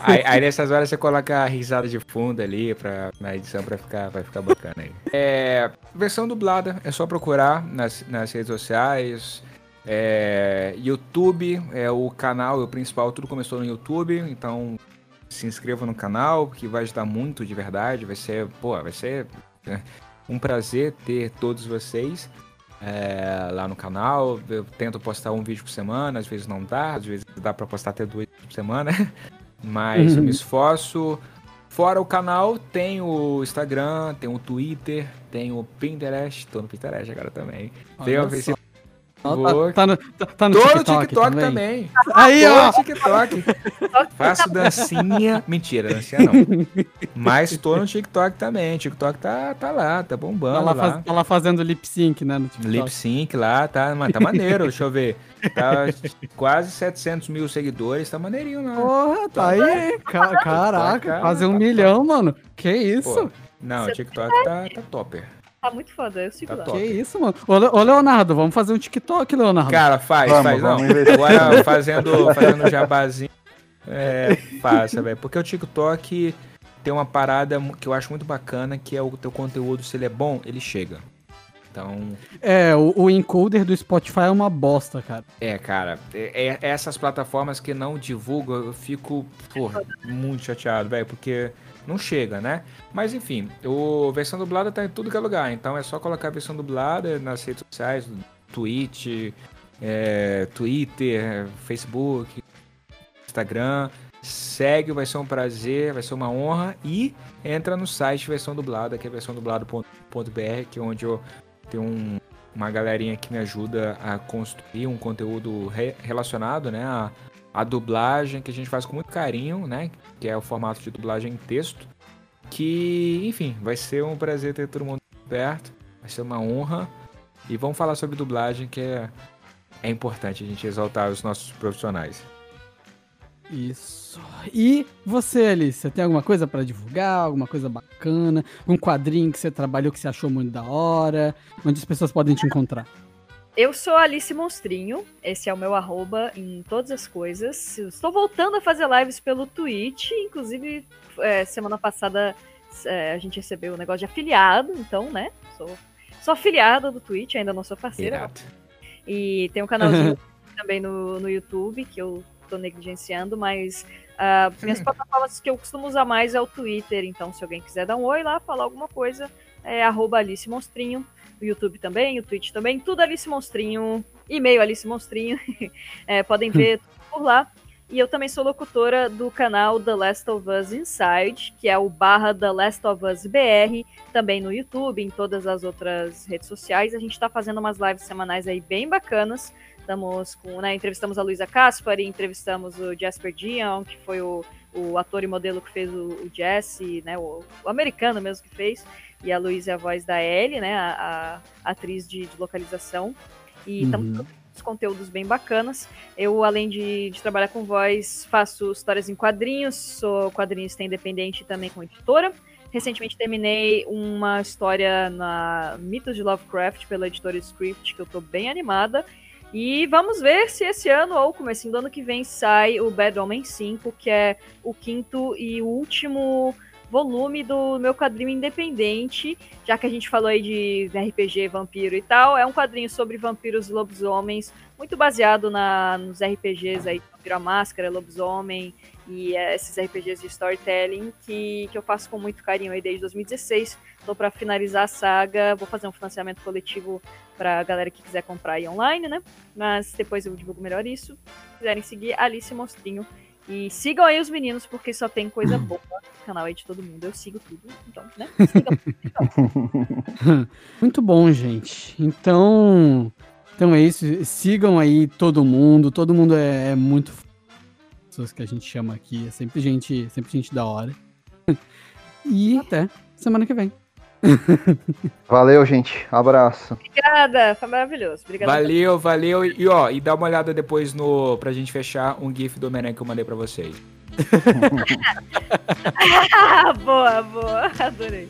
aí, aí, nessas horas você coloca a risada de fundo ali pra, na edição pra ficar, vai ficar bacana aí. É, versão dublada, é só procurar nas, nas redes sociais. É, YouTube é o canal, é o principal, tudo começou no YouTube, então se inscreva no canal, que vai ajudar muito de verdade. Vai ser, pô, vai ser é, um prazer ter todos vocês é, lá no canal. Eu tento postar um vídeo por semana, às vezes não dá, às vezes dá para postar até dois por semana. Mas uhum. eu me esforço. Fora o canal, tem o Instagram, tem o Twitter, tem o Pinterest, tô no Pinterest agora também. Tem o Facebook. Tá, tá, no, tá, tá no Tô TikTok, no TikTok também. também. Aí, Tô ó. no TikTok. Faço dancinha. Mentira, dancinha não. Mas tô no TikTok também. TikTok tá, tá lá, tá bombando. Tá lá, lá. Faz, tá lá fazendo lip sync, né? No TikTok. Lip sync lá, tá, mas tá maneiro. Deixa eu ver. Tá quase 700 mil seguidores, tá maneirinho lá. Porra, tá aí. Caraca, quase um tá milhão, mano. Que isso? Pô, não, o TikTok tá, tá topper. Tá muito foda, eu sigo tá lá. Que isso, mano. Ô, ô, Leonardo, vamos fazer um TikTok, Leonardo. Cara, faz, vamos, faz. Vamos não, agora fazendo, fazendo jabazinho, é, faça, velho. Porque o TikTok tem uma parada que eu acho muito bacana, que é o teu conteúdo, se ele é bom, ele chega. Então. É, o, o encoder do Spotify é uma bosta, cara. É, cara. É, é essas plataformas que não divulgam, eu fico, porra, muito chateado, velho, porque não chega, né? Mas enfim, o versão dublada tá em tudo que é lugar, então é só colocar a versão dublada nas redes sociais, Twitch, é, Twitter, Facebook, Instagram. Segue, vai ser um prazer, vai ser uma honra. E entra no site versão dublada, que é versão dublado.br, que é onde eu tenho um, uma galerinha que me ajuda a construir um conteúdo re relacionado né, a, a dublagem que a gente faz com muito carinho, né? Que é o formato de dublagem em texto. Que, enfim, vai ser um prazer ter todo mundo perto. Vai ser uma honra. E vamos falar sobre dublagem, que é, é importante a gente exaltar os nossos profissionais. Isso. E você, Alice, tem alguma coisa para divulgar? Alguma coisa bacana? Um quadrinho que você trabalhou que você achou muito da hora? Onde as pessoas podem te encontrar? Eu sou Alice Monstrinho, esse é o meu arroba em todas as coisas. Estou voltando a fazer lives pelo Twitch, inclusive é, semana passada é, a gente recebeu o um negócio de afiliado, então, né? Sou, sou afiliada do Twitch, ainda não sou parceira. Irado. E tem um canalzinho também no, no YouTube que eu tô negligenciando, mas uh, minhas plataformas que eu costumo usar mais é o Twitter, então se alguém quiser dar um oi lá, falar alguma coisa, é arroba Alice Monstrinho o YouTube também, o Twitch também, tudo Alice Monstrinho, e-mail Alice Monstrinho, é, podem ver por lá. E eu também sou locutora do canal The Last of Us Inside, que é o barra The Last of Us BR, também no YouTube, em todas as outras redes sociais. A gente está fazendo umas lives semanais aí bem bacanas. Estamos com, né, entrevistamos a Luísa Caspari, entrevistamos o Jasper Dion, que foi o, o ator e modelo que fez o, o Jesse, né, o, o americano mesmo que fez e a Luísa é a voz da Ellie, né, a, a atriz de, de, localização. E estamos uhum. conteúdos bem bacanas. Eu, além de, de, trabalhar com voz, faço histórias em quadrinhos, sou quadrinista independente também com editora. Recentemente terminei uma história na Mitos de Lovecraft pela editora Script, que eu estou bem animada. E vamos ver se esse ano ou começo do ano que vem sai o Bad Omen 5, que é o quinto e último volume do meu quadrinho independente, já que a gente falou aí de RPG, vampiro e tal. É um quadrinho sobre vampiros e lobisomens, muito baseado na, nos RPGs aí, Vampiro a Máscara, Lobisomem e é, esses RPGs de storytelling que, que eu faço com muito carinho aí desde 2016. Estou para finalizar a saga, vou fazer um financiamento coletivo para a galera que quiser comprar aí online, né? Mas depois eu divulgo melhor isso. Se quiserem seguir, Alice Monstrinho e sigam aí os meninos, porque só tem coisa boa no canal aí de todo mundo. Eu sigo tudo, então, né? Sigam. Muito bom, gente. Então, então é isso. Sigam aí todo mundo. Todo mundo é, é muito pessoas que a gente chama aqui. É sempre gente, sempre gente da hora. E até semana que vem. Valeu, gente. Abraço. Obrigada, foi maravilhoso. Obrigada valeu, valeu. E ó, e dá uma olhada depois no pra gente fechar um GIF do Homem-Aranha que eu mandei pra vocês. boa, boa. Adorei.